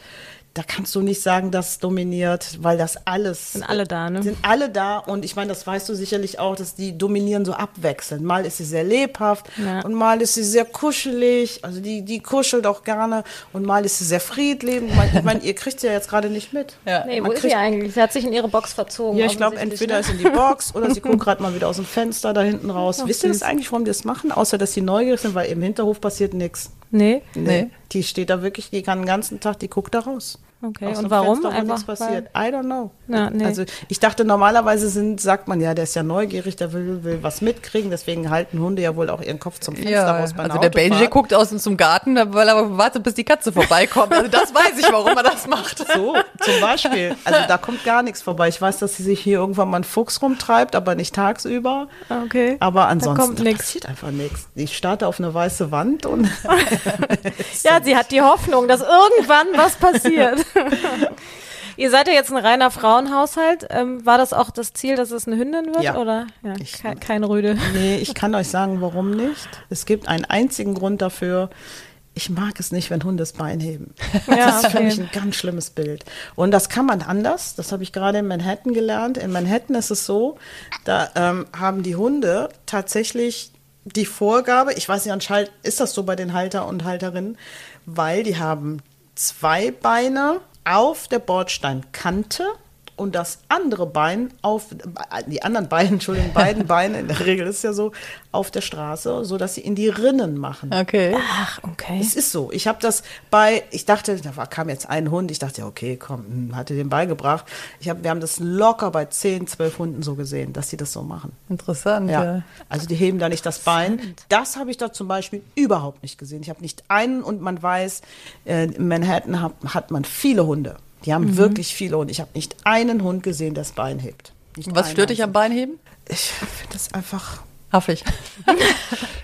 da kannst du nicht sagen, das dominiert, weil das alles. Sind alle da, ne? Sind alle da und ich meine, das weißt du sicherlich auch, dass die dominieren so abwechselnd. Mal ist sie sehr lebhaft Ja. und mal ist sie sehr kuschelig. Also die, die kuschelt auch gerne und mal ist sie sehr friedlebend. Ich meine, ich meine, ihr kriegt sie ja jetzt gerade nicht mit. Ja. Nee, wo Man ist kriegt- sie eigentlich? Sie hat sich in ihre Box verzogen. Ja, ich glaube, entweder ne? ist in die Box oder sie guckt gerade mal wieder aus dem Fenster da hinten raus. Ach, Wisst ihr das eigentlich, warum die das machen? Außer, dass sie neugierig sind, weil im Hinterhof passiert nichts. Nee, Nee. Die steht da wirklich, die kann den ganzen Tag, die guckt da raus. Okay. Aus Und warum? Fenster, Einfach, nichts passiert. I don't know. Ja, nee. Also ich dachte, normalerweise sind, sagt man ja, der ist ja neugierig, der will, will was mitkriegen, deswegen halten Hunde ja wohl auch ihren Kopf zum Fenster Ja, raus bei einer also der Benji guckt aus zum Garten, weil er wartet, bis die Katze vorbeikommt. Also das weiß ich, warum er das macht. So, zum Beispiel. Also da kommt gar nichts vorbei. Ich weiß, dass sie sich hier irgendwann mal ein Fuchs rumtreibt, aber nicht tagsüber. Okay. Aber ansonsten kommt nix. passiert einfach nichts. Ich starte auf eine weiße Wand und Ja, sie hat die Hoffnung, dass irgendwann was passiert. Ihr seid ja jetzt ein reiner Frauenhaushalt. Ähm, war das auch das Ziel, dass es eine Hündin wird? Ja. Oder ja, Ich- ke kein Rüde. nee, ich kann euch sagen, warum nicht. Es gibt einen einzigen Grund dafür. Ich mag es nicht, wenn Hunde das Bein heben. Ja, das ist für okay. mich ein ganz schlimmes Bild. Und das kann man anders. Das habe ich gerade in Manhattan gelernt. In Manhattan ist es so, da ähm, haben die Hunde tatsächlich die Vorgabe, ich weiß nicht, anscheinend ist das so bei den Halter und Halterinnen, weil die haben zwei Beine auf der Bordsteinkante und das andere Bein auf, die anderen beiden, Entschuldigung, beiden Beine, in der Regel ist es ja so, auf der Straße, so dass sie in die Rinnen machen. Okay. Ach, okay. Es ist so. Ich habe das bei, ich dachte, da war, kam jetzt ein Hund. Ich dachte, ja, okay, komm, hm, hatte den beigebracht. Ich hab, wir haben das locker bei 10, 12 Hunden so gesehen, dass sie das so machen. Interessant. Ja. Ja. Also die heben da nicht das Bein. Das habe ich da zum Beispiel überhaupt nicht gesehen. Ich habe nicht einen und man weiß, äh, in Manhattan hat, hat man viele Hunde. Die Mhm. haben wirklich viele Hunde. Ich habe nicht einen Hund gesehen, der das Bein hebt. Nicht Was stört dich am. Beinheben? Ich finde das einfach. Haffig.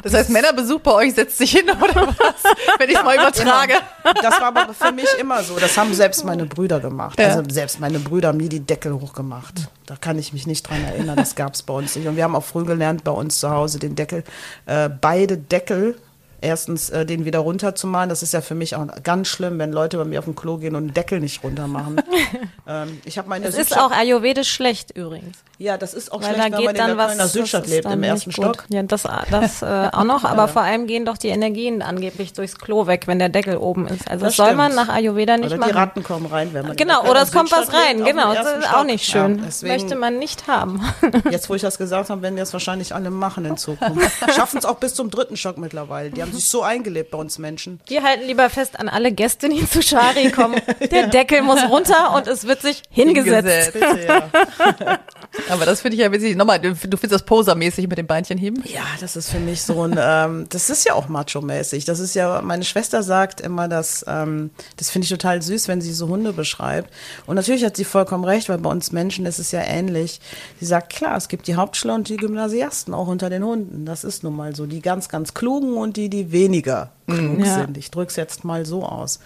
Das heißt, Männerbesuch bei euch setzt sich hin oder was? Wenn ich es mal übertrage. Immer. Das war aber für mich immer so. Das haben selbst meine Brüder gemacht. Ja. Also selbst meine Brüder haben nie die Deckel hochgemacht. Da kann ich mich nicht dran erinnern. Das gab es bei uns nicht. Und wir haben auch früh gelernt bei uns zu Hause den Deckel, äh, beide Deckel. Erstens äh, den wieder runterzumachen. Das ist ja für mich auch ganz schlimm, wenn Leute bei mir auf dem Klo gehen und den Deckel nicht runter machen. ähm, ich habe meine Das ist auch ayurvedisch schlecht übrigens. ja, das ist auch Weil schlecht, da wenn man in der was. Kölner Südstadt lebt, im ersten gut. Stock. Ja, das, das äh, auch noch, aber vor allem gehen doch die Energien angeblich durchs Klo weg, wenn der Deckel oben ist. Also das Das soll man nach Ayurveda nicht Oder machen. die Ratten kommen rein, wenn man Genau, oder es kommt was rein, lebt, genau. Das ist auch nicht schön. Ja, deswegen- Möchte man nicht haben. Jetzt, wo ich das gesagt habe, werden die das wahrscheinlich alle machen in Zukunft. Schaffen es auch bis zum dritten Stock mittlerweile. Die haben sich so eingelebt bei uns Menschen. Wir halten lieber fest an alle Gäste, die zu Shari kommen. Der Deckel muss runter und es wird sich hingesetzt. Bitte, ja. Aber das finde ich ja witzig. Nochmal, du, du findest das posermäßig mit dem Beinchen heben? Ja, das ist für mich so ein, ähm, das ist ja auch macho-mäßig. Das ist ja, meine Schwester sagt immer, dass, ähm, das finde ich total süß, wenn sie so Hunde beschreibt. Und natürlich hat sie vollkommen recht, weil bei uns Menschen ist es ja ähnlich. Sie sagt, klar, es gibt die Hauptschüler und die Gymnasiasten auch unter den Hunden. Das ist nun mal so. Die ganz, ganz klugen und die, die weniger klug Ja. sind. Ich drück's jetzt mal so aus.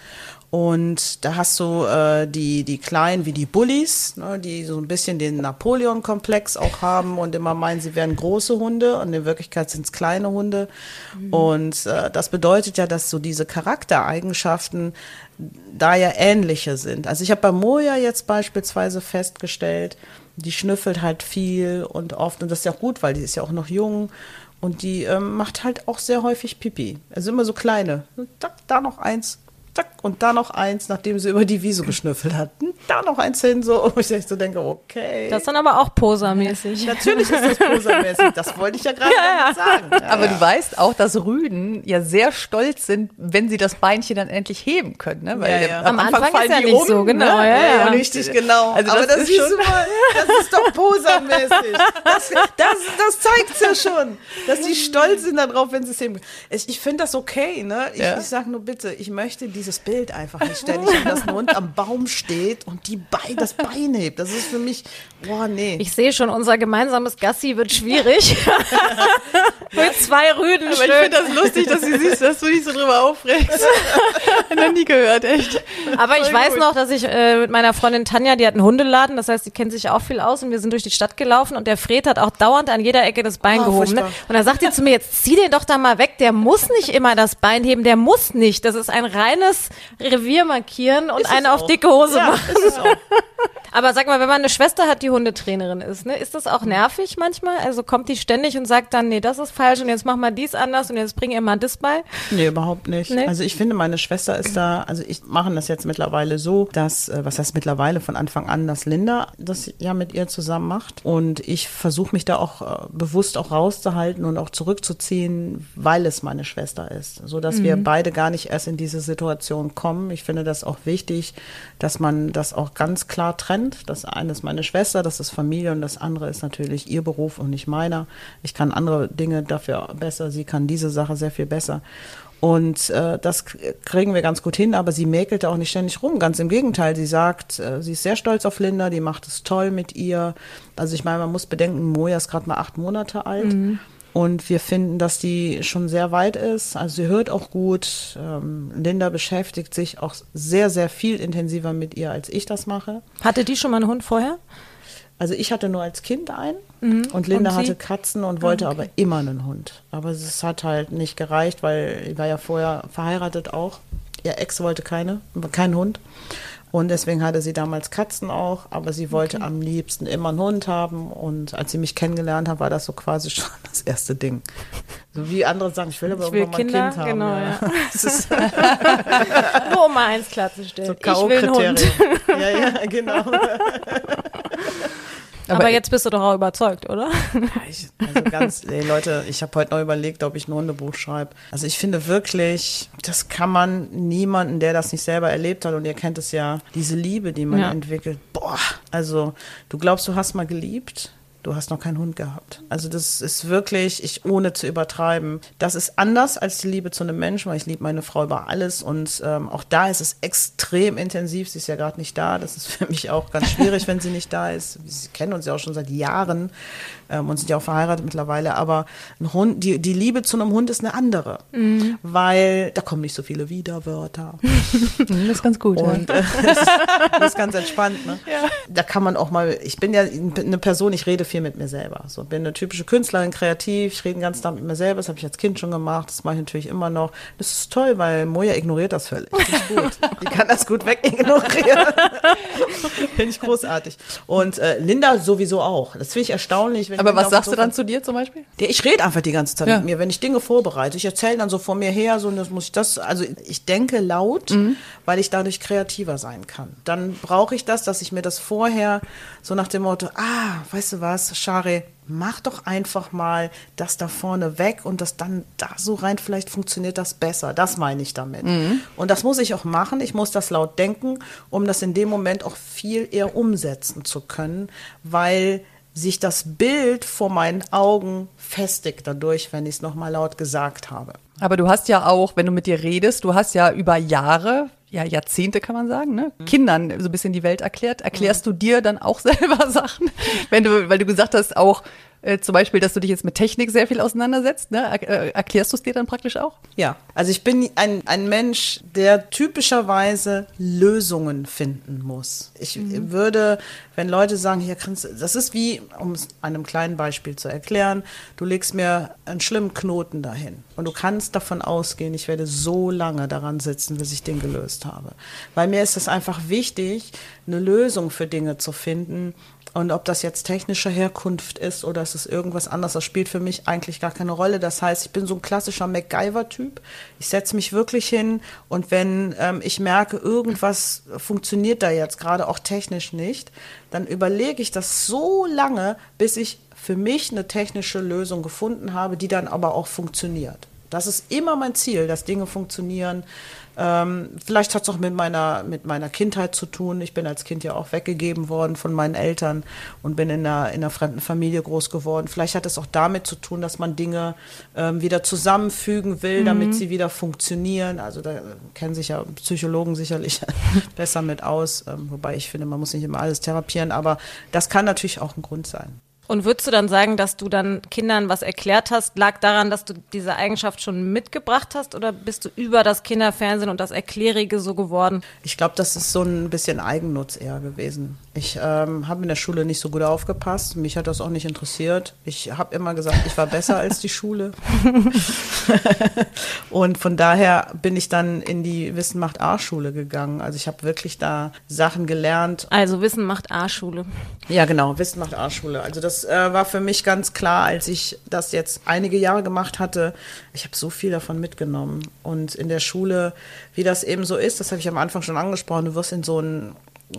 Und da hast du äh, die, die Kleinen wie die Bullies, ne, die so ein bisschen den Napoleon-Komplex auch haben und immer meinen, sie wären große Hunde und in Wirklichkeit sind es kleine Hunde. Und äh, das bedeutet ja, dass so diese Charaktereigenschaften da ja ähnliche sind. Also ich habe bei Moja jetzt beispielsweise festgestellt, die schnüffelt halt viel und oft, und das ist ja auch gut, weil die ist ja auch noch jung und die ähm, macht halt auch sehr häufig Pipi. Also immer so kleine. Zack, da noch eins, zack, und da noch eins, nachdem sie über die Wiese geschnüffelt hat. Und Da noch eins hin, so, und ich so denke, okay. Das ist dann aber auch posermäßig. Natürlich ist das posermäßig, das wollte ich ja gerade damit sagen. Ja, Aber ja. du weißt auch, dass Rüden ja sehr stolz sind, wenn sie das Beinchen dann endlich heben können. Ne? Weil Ja, ja. Am Anfang ist fallen ja die nicht um, so, genau, Ne? ja, ja. richtig, genau. Also Aber das das, ist siehst schon- du mal, das ist doch posermäßig. Das, das, das zeigt ja schon, dass die stolz sind darauf, wenn sie es heben. Ich, ich finde das okay, ne? Ich, Ja. ich sage nur bitte, ich möchte dieses Bild einfach nicht. Ich habe, dass ein Hund am Baum steht und die Bein, das Bein hebt. Das ist für mich, boah, nee. Ich sehe schon, unser gemeinsames Gassi wird schwierig. Mit zwei Rüden Aber ich schön. finde das lustig, dass du siehst, dass du dich so drüber aufregst. noch nie gehört, echt. Aber ich Voll weiß gut. noch, dass ich äh, mit meiner Freundin Tanja, die hat einen Hundeladen, das heißt, die kennt sich auch viel aus und wir sind durch die Stadt gelaufen und der Fred hat auch dauernd an jeder Ecke das Bein Oh, gehoben. Ne? Und dann sagt ihr zu mir, jetzt zieh den doch da mal weg, der muss nicht immer das Bein heben, der muss nicht. Das ist ein reines Revier markieren und Ist eine auf auch. dicke Hose ja, machen. ist es auch. Aber sag mal, wenn man eine Schwester hat, die Hundetrainerin ist, ne, ist das auch nervig manchmal? Also kommt die ständig und sagt dann, nee, das ist falsch und jetzt mach mal dies anders und jetzt bring ihr mal das bei? Nee, überhaupt nicht. Nee? Also ich finde, meine Schwester ist da, also ich mache das jetzt mittlerweile so, dass, äh, was heißt mittlerweile von Anfang an, dass Linda das ja mit ihr zusammen macht. Und ich versuche mich da auch äh, bewusst auch rauszuhalten und auch zurückzuziehen, weil es meine Schwester ist. So dass wir beide gar nicht erst in diese Situation kommen. Ich finde das auch wichtig, dass man das auch ganz klar trennt. Das eine ist meine Schwester, das ist Familie und das andere ist natürlich ihr Beruf und nicht meiner. Ich kann andere Dinge dafür besser, sie kann diese Sache sehr viel besser. Und äh, das kriegen wir ganz gut hin, aber sie mäkelt auch nicht ständig rum. Ganz im Gegenteil, sie sagt, äh, sie ist sehr stolz auf Linda, die macht es toll mit ihr. Also ich meine, man muss bedenken, Moja ist gerade mal acht Monate alt. Und wir finden, dass die schon sehr weit ist. Also sie hört auch gut. Ähm, Linda beschäftigt sich auch sehr, sehr viel intensiver mit ihr, als ich das mache. Hatte die schon mal einen Hund vorher? Also ich hatte nur als Kind einen und Linda Und hatte Katzen und wollte aber immer einen Hund. Aber es hat halt nicht gereicht, weil ich war ja vorher verheiratet auch. Ihr Ex wollte keine, keinen Hund. Und deswegen hatte sie damals Katzen auch, aber sie wollte am liebsten immer einen Hund haben. Und als sie mich kennengelernt hat, war das so quasi schon das erste Ding. So wie andere sagen, ich will aber Ich will irgendwann Kinder, mal ein Kind haben. genau, ja. ja. Nur um mal eins klarzustellen. so ich will einen Hund. Ja, ja, genau. Aber, jetzt bist du doch auch überzeugt, oder? Ich, also ganz, ey Leute, ich habe heute noch überlegt, ob ich ein Hundebuch schreibe. Also ich finde wirklich, das kann man niemanden, der das nicht selber erlebt hat, und ihr kennt es ja, diese Liebe, die man Ja. entwickelt, boah, also du glaubst, du hast mal geliebt, du hast noch keinen Hund gehabt. Also das ist wirklich, ich ohne zu übertreiben, das ist anders als die Liebe zu einem Menschen, weil ich liebe meine Frau über alles und ähm, auch da ist es extrem intensiv. Sie ist ja gerade nicht da, das ist für mich auch ganz schwierig, wenn sie nicht da ist. Sie kennen uns ja auch schon seit Jahren ähm, und sind ja auch verheiratet mittlerweile, aber ein Hund, die, die Liebe zu einem Hund ist eine andere, weil da kommen nicht so viele Widerwörter. Das ist ganz gut. Und äh, das, ist, das ist ganz entspannt. Ne? Da kann man auch mal, ich bin ja eine Person, ich rede viel mit mir selber. So bin eine typische Künstlerin, kreativ, ich rede den ganzen Tag mit mir selber, das habe ich als Kind schon gemacht, das mache ich natürlich immer noch. Das ist toll, weil Moja ignoriert das völlig. Das ist gut. Die kann das gut wegignorieren. finde ich großartig. Und äh, Linda sowieso auch. Das finde ich erstaunlich. Aber Linda was sagst du Sofa- dann zu dir zum Beispiel? ich rede einfach die ganze Zeit Ja. mit mir, wenn ich Dinge vorbereite. Ich erzähle dann so vor mir her, so und das muss ich das, also ich denke laut, weil ich dadurch kreativer sein kann. Dann brauche ich das, dass ich mir das vorher so nach dem Motto, ah, weißt du was, Shari, mach doch einfach mal das da vorne weg und das dann da so rein, vielleicht funktioniert das besser. Das meine ich damit. Und das muss ich auch machen. Ich muss das laut denken, um das in dem Moment auch viel eher umsetzen zu können, weil sich das Bild vor meinen Augen festigt dadurch, wenn ich es nochmal laut gesagt habe. Aber du hast ja auch, wenn du mit dir redest, du hast ja über Jahre, ja Jahrzehnte kann man sagen, ne? Kindern so ein bisschen die Welt erklärt. Erklärst du dir dann auch selber Sachen? Wenn du, weil du gesagt hast, auch Äh, zum Beispiel, dass du dich jetzt mit Technik sehr viel auseinandersetzt. Ne? Er, äh, erklärst du es dir dann praktisch auch? Ja, also ich bin ein, ein Mensch, der typischerweise Lösungen finden muss. Ich mhm. würde, wenn Leute sagen, hier kannst das ist wie, um es einem kleinen Beispiel zu erklären, du legst mir einen schlimmen Knoten dahin und du kannst davon ausgehen, ich werde so lange daran sitzen, bis ich den gelöst habe. Weil mir ist es einfach wichtig, eine Lösung für Dinge zu finden, und ob das jetzt technischer Herkunft ist oder es ist irgendwas anderes, das spielt für mich eigentlich gar keine Rolle. Das heißt, ich bin so ein klassischer MacGyver-Typ. Ich setze mich wirklich hin und wenn ähm, ich merke, irgendwas funktioniert da jetzt gerade auch technisch nicht, dann überlege ich das so lange, bis ich für mich eine technische Lösung gefunden habe, die dann aber auch funktioniert. Das ist immer mein Ziel, dass Dinge funktionieren. Ähm, vielleicht hat es auch mit meiner, mit meiner Kindheit zu tun. Ich bin als Kind ja auch weggegeben worden von meinen Eltern und bin in einer, in einer fremden Familie groß geworden. Vielleicht hat es auch damit zu tun, dass man Dinge ähm, wieder zusammenfügen will, mhm. damit sie wieder funktionieren. Also da kennen sich ja Psychologen sicherlich besser mit aus. Ähm, wobei ich finde, man muss nicht immer alles therapieren, aber das kann natürlich auch ein Grund sein. Und würdest du dann sagen, dass du dann Kindern was erklärt hast, lag daran, dass du diese Eigenschaft schon mitgebracht hast oder bist du über das Kinderfernsehen und das Erklärige so geworden? Ich glaube, das ist so ein bisschen Eigennutz eher gewesen. Ich ähm, habe in der Schule nicht so gut aufgepasst. Mich hat das auch nicht interessiert. Ich habe immer gesagt, ich war besser als die Schule. und von daher bin ich dann in die Wissen macht A-Schule gegangen. Also ich habe wirklich da Sachen gelernt. Also Wissen macht A-Schule. Ja, genau, Wissen macht A-Schule. Also das äh, war für mich ganz klar, als ich das jetzt einige Jahre gemacht hatte. Ich habe so viel davon mitgenommen. Und in der Schule, wie das eben so ist, das habe ich am Anfang schon angesprochen, du wirst in so ein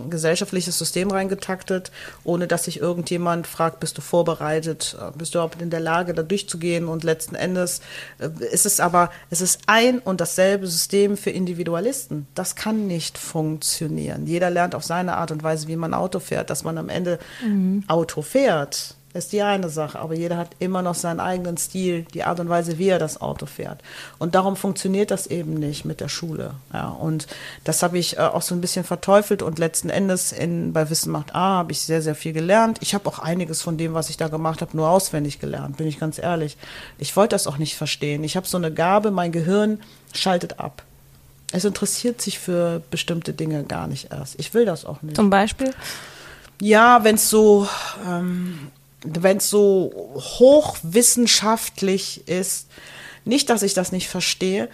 gesellschaftliches System reingetaktet, ohne dass sich irgendjemand fragt, bist du vorbereitet, äh, bist du überhaupt in der Lage, da durchzugehen und letzten Endes äh, ist es aber, es ist ein und dasselbe System für Individualisten. Das kann nicht funktionieren. Jeder lernt auf seine Art und Weise, wie man Auto fährt, dass man am Ende mhm. Auto fährt ist die eine Sache, aber jeder hat immer noch seinen eigenen Stil, die Art und Weise, wie er das Auto fährt. Und darum funktioniert das eben nicht mit der Schule. Ja, und das habe ich äh, auch so ein bisschen verteufelt und letzten Endes in, bei Wissen macht A habe ich sehr, sehr viel gelernt. Ich habe auch einiges von dem, was ich da gemacht habe, nur auswendig gelernt, bin ich ganz ehrlich. Ich wollte das auch nicht verstehen. Ich habe so eine Gabe, mein Gehirn schaltet ab. Es interessiert sich für bestimmte Dinge gar nicht erst. Ich will das auch nicht. Zum Beispiel? Ja, wenn es so ähm, wenn es so hochwissenschaftlich ist, nicht, dass ich das nicht verstehe,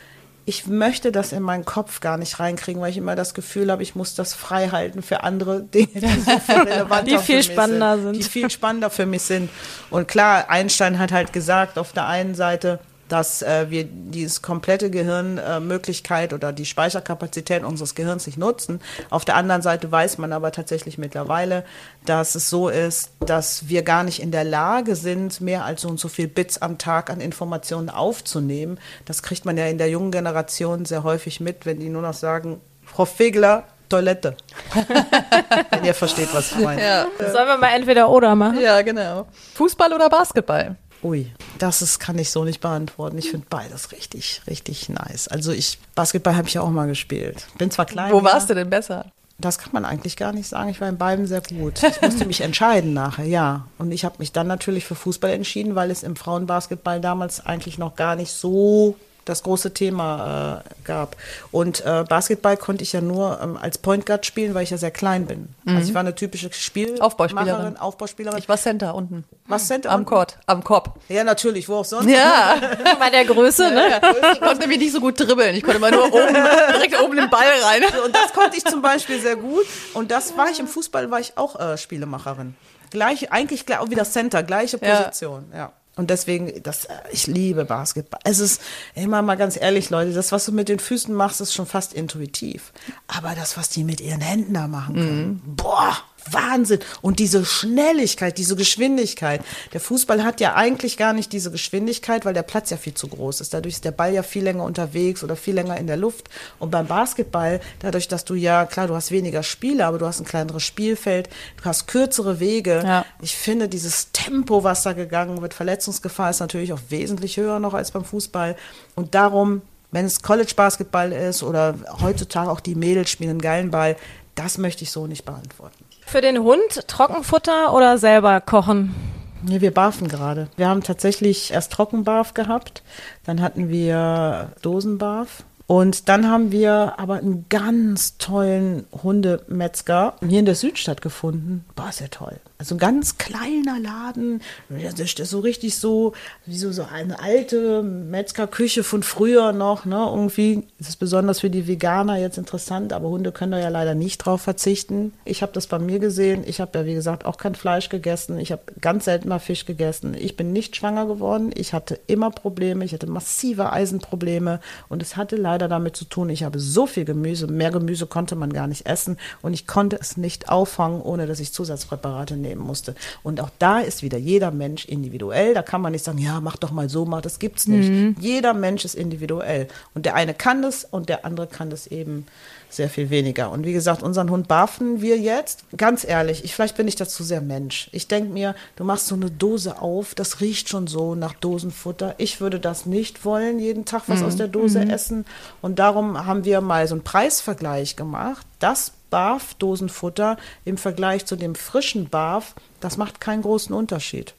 ich möchte das in meinen Kopf gar nicht reinkriegen, weil ich immer das Gefühl habe, ich muss das frei halten für andere Dinge, die, so viel, die viel spannender sind, sind. Die viel spannender für mich sind. Und klar, Einstein hat halt gesagt, auf der einen Seite, dass äh, wir dieses komplette Gehirnmöglichkeit äh, oder die Speicherkapazität unseres Gehirns nicht nutzen. Auf der anderen Seite weiß man aber tatsächlich mittlerweile, dass es so ist, dass wir gar nicht in der Lage sind, mehr als so und so viel Bits am Tag an Informationen aufzunehmen. Das kriegt man ja in der jungen Generation sehr häufig mit, wenn die nur noch sagen, Frau Fegler, Toilette. Wenn ihr versteht, was ich meine. Ja. Sollen wir mal entweder oder machen? Ja, genau. Fußball oder Basketball? Ui, das ist, kann ich so nicht beantworten. Ich finde beides richtig, richtig nice. Also ich, Basketball habe ich ja auch mal gespielt. Bin zwar klein. Wo warst du denn besser? Das kann man eigentlich gar nicht sagen. Ich war in beiden sehr gut. Ich musste mich entscheiden nachher, ja. Und ich habe mich dann natürlich für Fußball entschieden, weil es im Frauenbasketball damals eigentlich noch gar nicht so das große Thema äh, gab. Und äh, Basketball konnte ich ja nur ähm, als Point Guard spielen, weil ich ja sehr klein bin. Mhm. Also ich war eine typische Spiel Aufbauspielerin. Aufbauspielerin. Ich war Center unten. Was Center? Am Court, am Korb. Ja, natürlich, wo auch sonst. Ja. Bei der Größe, ne? Ich konnte nämlich nicht so gut dribbeln. Ich konnte mal nur oben, direkt oben den Ball rein. Und das konnte ich zum Beispiel sehr gut. Und das war ich im Fußball, war ich auch äh, Spielemacherin. Gleich, eigentlich gleich, auch wieder Center, gleiche Position, ja. ja. Und deswegen, das, ich liebe Basketball. Es ist immer mal ganz ehrlich, Leute, das, was du mit den Füßen machst, ist schon fast intuitiv. Aber das, was die mit ihren Händen da machen können, mhm. boah, Wahnsinn. Und diese Schnelligkeit, diese Geschwindigkeit. Der Fußball hat ja eigentlich gar nicht diese Geschwindigkeit, weil der Platz ja viel zu groß ist. Dadurch ist der Ball ja viel länger unterwegs oder viel länger in der Luft. Und beim Basketball, dadurch, dass du ja, klar, du hast weniger Spiele, aber du hast ein kleineres Spielfeld, du hast kürzere Wege. Ja. Ich finde, dieses Tempo, was da gegangen wird, Verletzungsgefahr ist natürlich auch wesentlich höher noch als beim Fußball. Und darum wenn es College-Basketball ist oder heutzutage auch die Mädels spielen einen geilen Ball, das möchte ich so nicht beantworten. Für den Hund Trockenfutter oder selber kochen? Nee, wir barfen gerade. Wir haben tatsächlich erst Trockenbarf gehabt, dann hatten wir Dosenbarf und dann haben wir aber einen ganz tollen Hundemetzger hier in der Südstadt gefunden. War sehr toll. Also ein ganz kleiner Laden, das ist so richtig so, wie so, so eine alte Metzgerküche von früher noch, ne? Irgendwie ist es besonders für die Veganer jetzt interessant, aber Hunde können da ja leider nicht drauf verzichten. Ich habe das bei mir gesehen. Ich habe ja, wie gesagt, auch kein Fleisch gegessen. Ich habe ganz selten mal Fisch gegessen. Ich bin nicht schwanger geworden. Ich hatte immer Probleme. Ich hatte massive Eisenprobleme und es hatte leider damit zu tun, ich habe so viel Gemüse. Mehr Gemüse konnte man gar nicht essen und ich konnte es nicht auffangen, ohne dass ich Zusatzpräparate nehme nehmen musste. Und auch da ist wieder jeder Mensch individuell. Da kann man nicht sagen, ja, mach doch mal so, mach das gibt's nicht. Mhm. Jeder Mensch ist individuell. Und der eine kann das und der andere kann das eben sehr viel weniger. Und wie gesagt, unseren Hund barfen wir jetzt. Ganz ehrlich, ich, vielleicht bin ich dazu sehr Mensch. Ich denke mir, du machst so eine Dose auf, das riecht schon so nach Dosenfutter. Ich würde das nicht wollen, jeden Tag was mhm. aus der Dose mhm. essen. Und darum haben wir mal so einen Preisvergleich gemacht. Das Barf-Dosenfutter im Vergleich zu dem frischen Barf, das macht keinen großen Unterschied.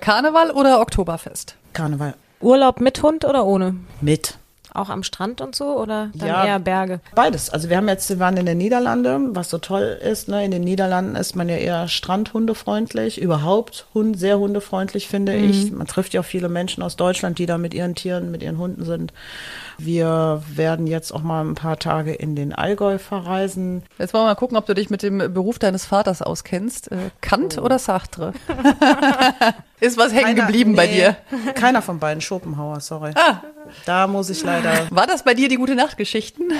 Karneval oder Oktoberfest? Karneval. Urlaub mit Hund oder ohne? Mit. Auch am Strand und so oder dann ja, eher Berge? Beides. Also wir haben jetzt, wir waren in den Niederlanden, was so toll ist. Ne? In den Niederlanden ist man ja eher strandhundefreundlich, überhaupt Hund, sehr hundefreundlich, finde mhm. ich. Man trifft ja auch viele Menschen aus Deutschland, die da mit ihren Tieren, mit ihren Hunden sind. Wir werden jetzt auch mal ein paar Tage in den Allgäu verreisen. Jetzt wollen wir mal gucken, ob du dich mit dem Beruf deines Vaters auskennst. Äh, Kant oh. oder Sartre? Ist was hängen geblieben nee, bei dir? Keiner von beiden, Schopenhauer, sorry. Ah. Da muss ich leider. War das bei dir die gute Nachtgeschichten?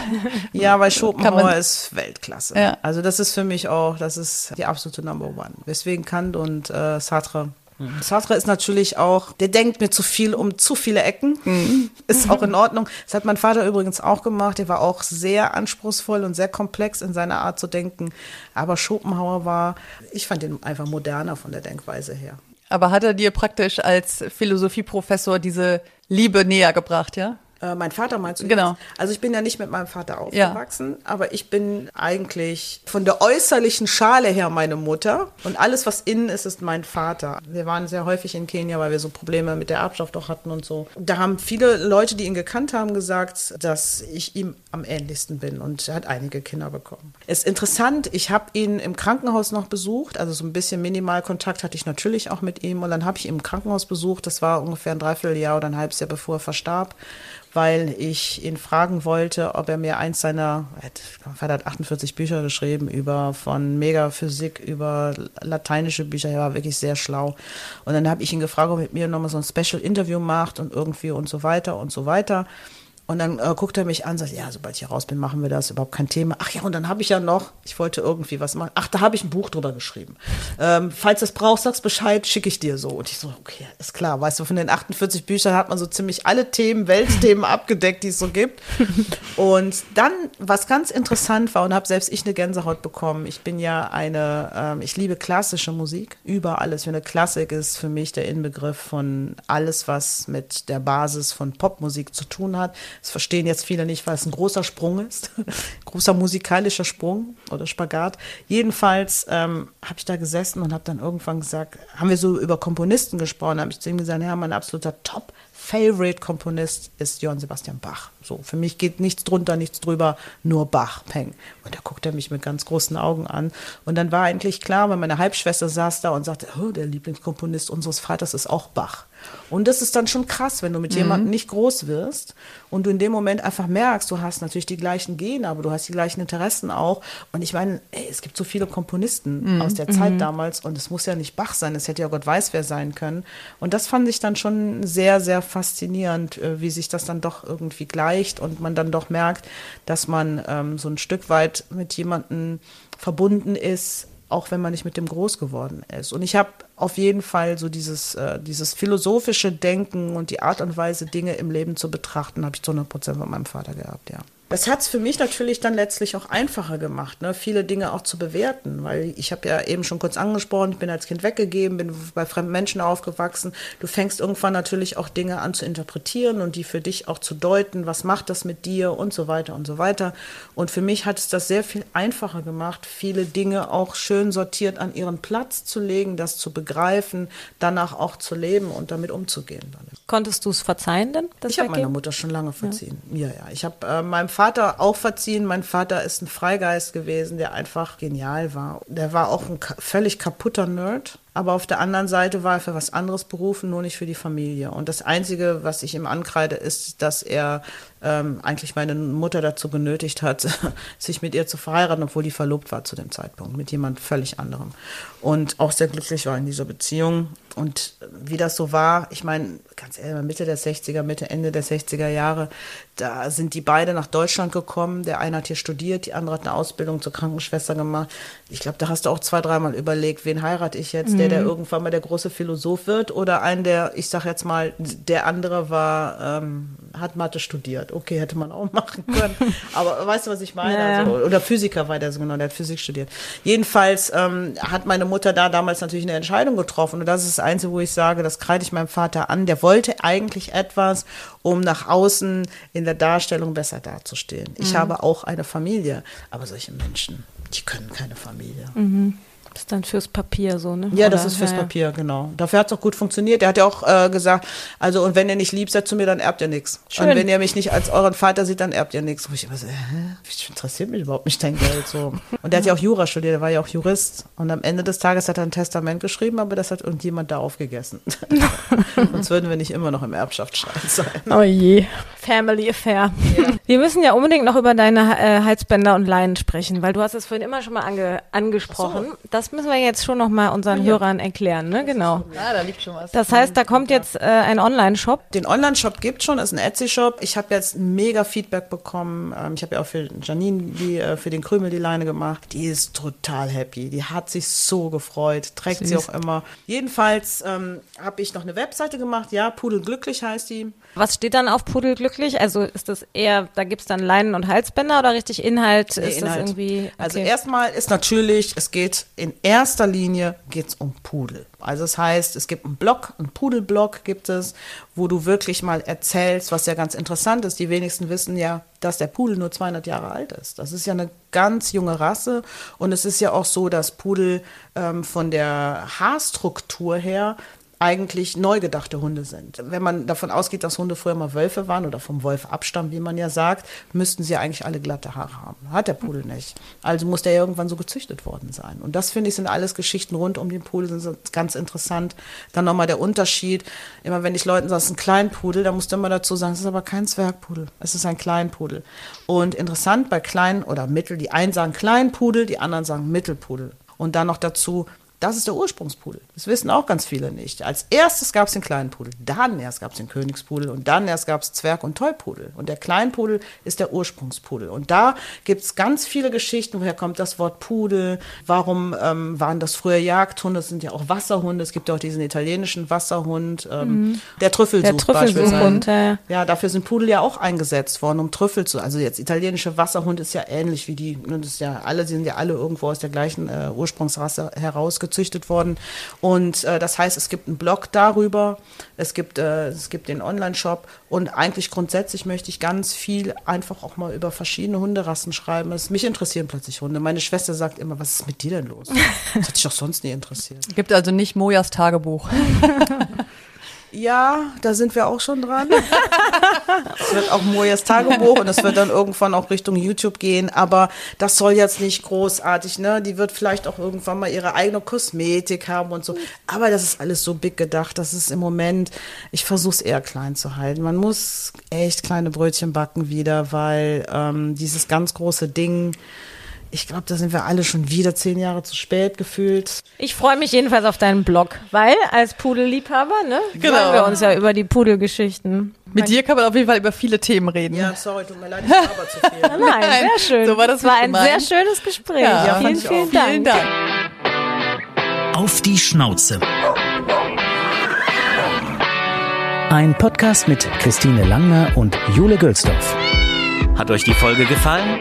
Ja, weil Schopenhauer ist Weltklasse. Ja. Also das ist für mich auch, das ist die absolute Number One. Deswegen Kant und äh, Sartre Mhm. Sartre ist natürlich auch, der denkt mir zu viel um zu viele Ecken. Mhm. Ist auch in Ordnung. Das hat mein Vater übrigens auch gemacht. Der war auch sehr anspruchsvoll und sehr komplex in seiner Art zu denken. Aber Schopenhauer war, ich fand ihn einfach moderner von der Denkweise her. Aber hat er dir praktisch als Philosophieprofessor diese Liebe näher gebracht, ja? Äh, mein Vater meinst du? Genau. Jetzt? Also ich bin ja nicht mit meinem Vater aufgewachsen, ja. aber ich bin eigentlich von der äußerlichen Schale her meine Mutter und alles, was innen ist, ist mein Vater. Wir waren sehr häufig in Kenia, weil wir so Probleme mit der Erbschaft auch hatten und so. Da haben viele Leute, die ihn gekannt haben, gesagt, dass ich ihm am ähnlichsten bin und er hat einige Kinder bekommen. Ist interessant, ich habe ihn im Krankenhaus noch besucht, also so ein bisschen Minimalkontakt hatte ich natürlich auch mit ihm und dann habe ich ihn im Krankenhaus besucht, das war ungefähr ein Dreivierteljahr oder ein halbes Jahr bevor er verstarb weil ich ihn fragen wollte, ob er mir eins seiner, Vater hat 48 Bücher geschrieben, über von Megaphysik, über lateinische Bücher, er war wirklich sehr schlau. Und dann habe ich ihn gefragt, ob er mit mir nochmal so ein Special Interview macht und irgendwie und so weiter und so weiter. Und dann äh, guckt er mich an, sagt, ja, sobald ich raus bin, machen wir das, überhaupt kein Thema. Ach ja, und dann habe ich ja noch, ich wollte irgendwie was machen. Ach, da habe ich ein Buch drüber geschrieben. Ähm, falls du es brauchst, sagst Bescheid, schicke ich dir so. Und ich so, okay, ist klar. Weißt du, von den 48 Büchern hat man so ziemlich alle Themen, Weltthemen abgedeckt, die es so gibt. Und dann, was ganz interessant war, und habe selbst ich eine Gänsehaut bekommen. Ich bin ja eine, ähm, ich liebe klassische Musik über alles. Eine Klassik ist für mich der Inbegriff von alles, was mit der Basis von Popmusik zu tun hat das verstehen jetzt viele nicht, weil es ein großer Sprung ist. großer musikalischer Sprung oder Spagat. Jedenfalls ähm, habe ich da gesessen und habe dann irgendwann gesagt, haben wir so über Komponisten gesprochen, habe ich zu ihm gesagt, ja, mein absoluter Top Favorite-Komponist ist Johann Sebastian Bach. So, für mich geht nichts drunter, nichts drüber, nur Bach, Peng. Und da guckt er mich mit ganz großen Augen an. Und dann war eigentlich klar, weil meine Halbschwester saß da und sagte, oh, der Lieblingskomponist unseres Vaters ist auch Bach. Und das ist dann schon krass, wenn du mit mhm. jemandem nicht groß wirst und du in dem Moment einfach merkst, du hast natürlich die gleichen Gene, aber du hast die gleichen Interessen auch. Und ich meine, ey, es gibt so viele Komponisten mhm. aus der Zeit mhm. damals und es muss ja nicht Bach sein, es hätte ja Gott weiß wer sein können. Und das fand ich dann schon sehr, sehr faszinierend, äh, wie sich das dann doch irgendwie gleicht und man dann doch merkt, dass man ähm, so ein Stück weit mit jemandem verbunden ist, auch wenn man nicht mit dem groß geworden ist. Und ich habe auf jeden Fall so dieses, äh, dieses philosophische Denken und die Art und Weise, Dinge im Leben zu betrachten, habe ich zu 100 Prozent von meinem Vater gehabt, ja. Das hat es für mich natürlich dann letztlich auch einfacher gemacht, ne? viele Dinge auch zu bewerten, weil ich habe ja eben schon kurz angesprochen, ich bin als Kind weggegeben, bin bei fremden Menschen aufgewachsen. Du fängst irgendwann natürlich auch Dinge an zu interpretieren und die für dich auch zu deuten, was macht das mit dir und so weiter und so weiter. Und für mich hat es das sehr viel einfacher gemacht, viele Dinge auch schön sortiert an ihren Platz zu legen, das zu begreifen, danach auch zu leben und damit umzugehen. Konntest du es verzeihen denn? ich habe meiner Mutter schon lange verziehen. Ja, ja. ja. Ich habe äh, meinem Vater auch verziehen. Mein Vater ist ein Freigeist gewesen, der einfach genial war. Der war auch ein völlig kaputter Nerd. Aber auf der anderen Seite war er für was anderes berufen, nur nicht für die Familie. Und das Einzige, was ich ihm ankreide, ist, dass er ähm, eigentlich meine Mutter dazu genötigt hat, sich mit ihr zu verheiraten, obwohl die verlobt war zu dem Zeitpunkt, mit jemand völlig anderem. Und auch sehr glücklich war in dieser Beziehung. Und wie das so war, ich meine, ganz ehrlich, Mitte der 60er, Mitte, Ende der 60er Jahre, da sind die beide nach Deutschland gekommen. Der eine hat hier studiert, die andere hat eine Ausbildung zur Krankenschwester gemacht. Ich glaube, da hast du auch zwei, dreimal überlegt, wen heirate ich jetzt? Mhm. Der, der mhm. irgendwann mal der große Philosoph wird oder ein, der, ich sag jetzt mal, der andere war, ähm, hat Mathe studiert. Okay, hätte man auch machen können. Aber weißt du, was ich meine? Ja. Also, oder Physiker war der so genau, der hat Physik studiert. Jedenfalls ähm, hat meine Mutter da damals natürlich eine Entscheidung getroffen. Und das ist das Einzige, wo ich sage, das kreide ich meinem Vater an. Der wollte eigentlich etwas, um nach außen in der Darstellung besser dazustehen. Ich mhm. habe auch eine Familie, aber solche Menschen, die können keine Familie. Mhm. Das ist dann fürs Papier so, ne? Ja, Oder? das ist fürs ja, Papier, ja. genau. Dafür hat es auch gut funktioniert. Er hat ja auch äh, gesagt, also und wenn ihr nicht lieb seid zu mir, dann erbt ihr nichts. Und wenn ihr mich nicht als euren Vater seht, dann erbt ihr nichts. Und ich immer so, hä? interessiert mich überhaupt nicht dein Geld so. Und der hat ja auch Jura studiert, der war ja auch Jurist. Und am Ende des Tages hat er ein Testament geschrieben, aber das hat irgendjemand da aufgegessen. Sonst würden wir nicht immer noch im Erbschaftsstreit sein. Oh je. Family Affair. Ja. Wir müssen ja unbedingt noch über deine äh, Halsbänder und Leinen sprechen, weil du hast es vorhin immer schon mal ange angesprochen. So. Das müssen wir jetzt schon noch mal unseren ja. Hörern erklären, ne? Genau. Ja, da liegt schon was. Das heißt, da kommt jetzt äh, ein Online-Shop. Den Online-Shop gibt schon, ist ein Etsy-Shop. Ich habe jetzt mega Feedback bekommen. Ähm, ich habe ja auch für Janine die äh, für den Krümel die Leine gemacht. Die ist total happy. Die hat sich so gefreut. Trägt Süß. sie auch immer. Jedenfalls ähm, habe ich noch eine Webseite gemacht. Ja, Pudelglücklich heißt die. Was steht dann auf Pudelglücklich? Also ist das eher, da gibt es dann Leinen und Halsbänder oder richtig Inhalt? Nee, ist Inhalt. das irgendwie. Okay. Also erstmal ist natürlich, es geht in erster Linie geht's um Pudel. Also das heißt, es gibt einen Blog, einen Pudelblog gibt es, wo du wirklich mal erzählst, was ja ganz interessant ist. Die wenigsten wissen ja, dass der Pudel nur 200 Jahre alt ist. Das ist ja eine ganz junge Rasse und es ist ja auch so, dass Pudel ähm, von der Haarstruktur her eigentlich neu gedachte Hunde sind. Wenn man davon ausgeht, dass Hunde früher mal Wölfe waren oder vom Wolf abstammen, wie man ja sagt, müssten sie eigentlich alle glatte Haare haben. Hat der Pudel nicht. Also muss der irgendwann so gezüchtet worden sein. Und das finde ich sind alles Geschichten rund um den Pudel, sind ganz interessant. Dann nochmal der Unterschied. Immer wenn ich Leuten sage, es ist ein Kleinpudel, dann musst du immer dazu sagen, es ist aber kein Zwergpudel. Es ist ein Kleinpudel. Und interessant bei kleinen oder mittel, die einen sagen Kleinpudel, die anderen sagen Mittelpudel. Und dann noch dazu, das ist der Ursprungspudel. Das wissen auch ganz viele nicht. Als erstes gab es den kleinen Pudel, dann erst gab es den Königspudel und dann erst gab es Zwerg- und Tollpudel. Und der Kleinpudel ist der Ursprungspudel. Und da gibt es ganz viele Geschichten, woher kommt das Wort Pudel, warum ähm, waren das früher Jagdhunde, das sind ja auch Wasserhunde, es gibt ja auch diesen italienischen Wasserhund, ähm, mhm. der Trüffelsuch, der Trüffelsuchhund. Ja. ja, dafür sind Pudel ja auch eingesetzt worden, um Trüffel zu, also jetzt italienische Wasserhund ist ja ähnlich wie die, ne, das ist ja alle, sind ja alle irgendwo aus der gleichen äh, Ursprungsrasse herausgezogen gezüchtet worden. Und äh, das heißt, es gibt einen Blog darüber, es gibt, äh, es gibt den Online-Shop und eigentlich grundsätzlich möchte ich ganz viel einfach auch mal über verschiedene Hunderassen schreiben. Es, mich interessieren plötzlich Hunde. Meine Schwester sagt immer, was ist mit dir denn los? Das hat dich doch sonst nie interessiert. Gibt also nicht Mojas Tagebuch. Ja, da sind wir auch schon dran. es wird auch Mojas Tagebuch und es wird dann irgendwann auch Richtung YouTube gehen. Aber das soll jetzt nicht großartig, ne? Die wird vielleicht auch irgendwann mal ihre eigene Kosmetik haben und so. Aber das ist alles so big gedacht. Das ist im Moment, ich versuche es eher klein zu halten. Man muss echt kleine Brötchen backen wieder, weil ähm, dieses ganz große Ding, ich glaube, da sind wir alle schon wieder zehn Jahre zu spät gefühlt. Ich freue mich jedenfalls auf deinen Blog, weil als Pudelliebhaber, ne, genau. freuen wir uns ja über die Pudelgeschichten. Mit dir kann man auf jeden Fall über viele Themen reden. Ja, sorry, tut mir leid, ich aber zu viel. Nein, sehr schön. So war das war ein sehr schönes Gespräch. Ja, ja vielen, vielen Dank. vielen Dank. Auf die Schnauze. Ein Podcast mit Christine Langner und Jule Gülsdorf. Hat euch die Folge gefallen?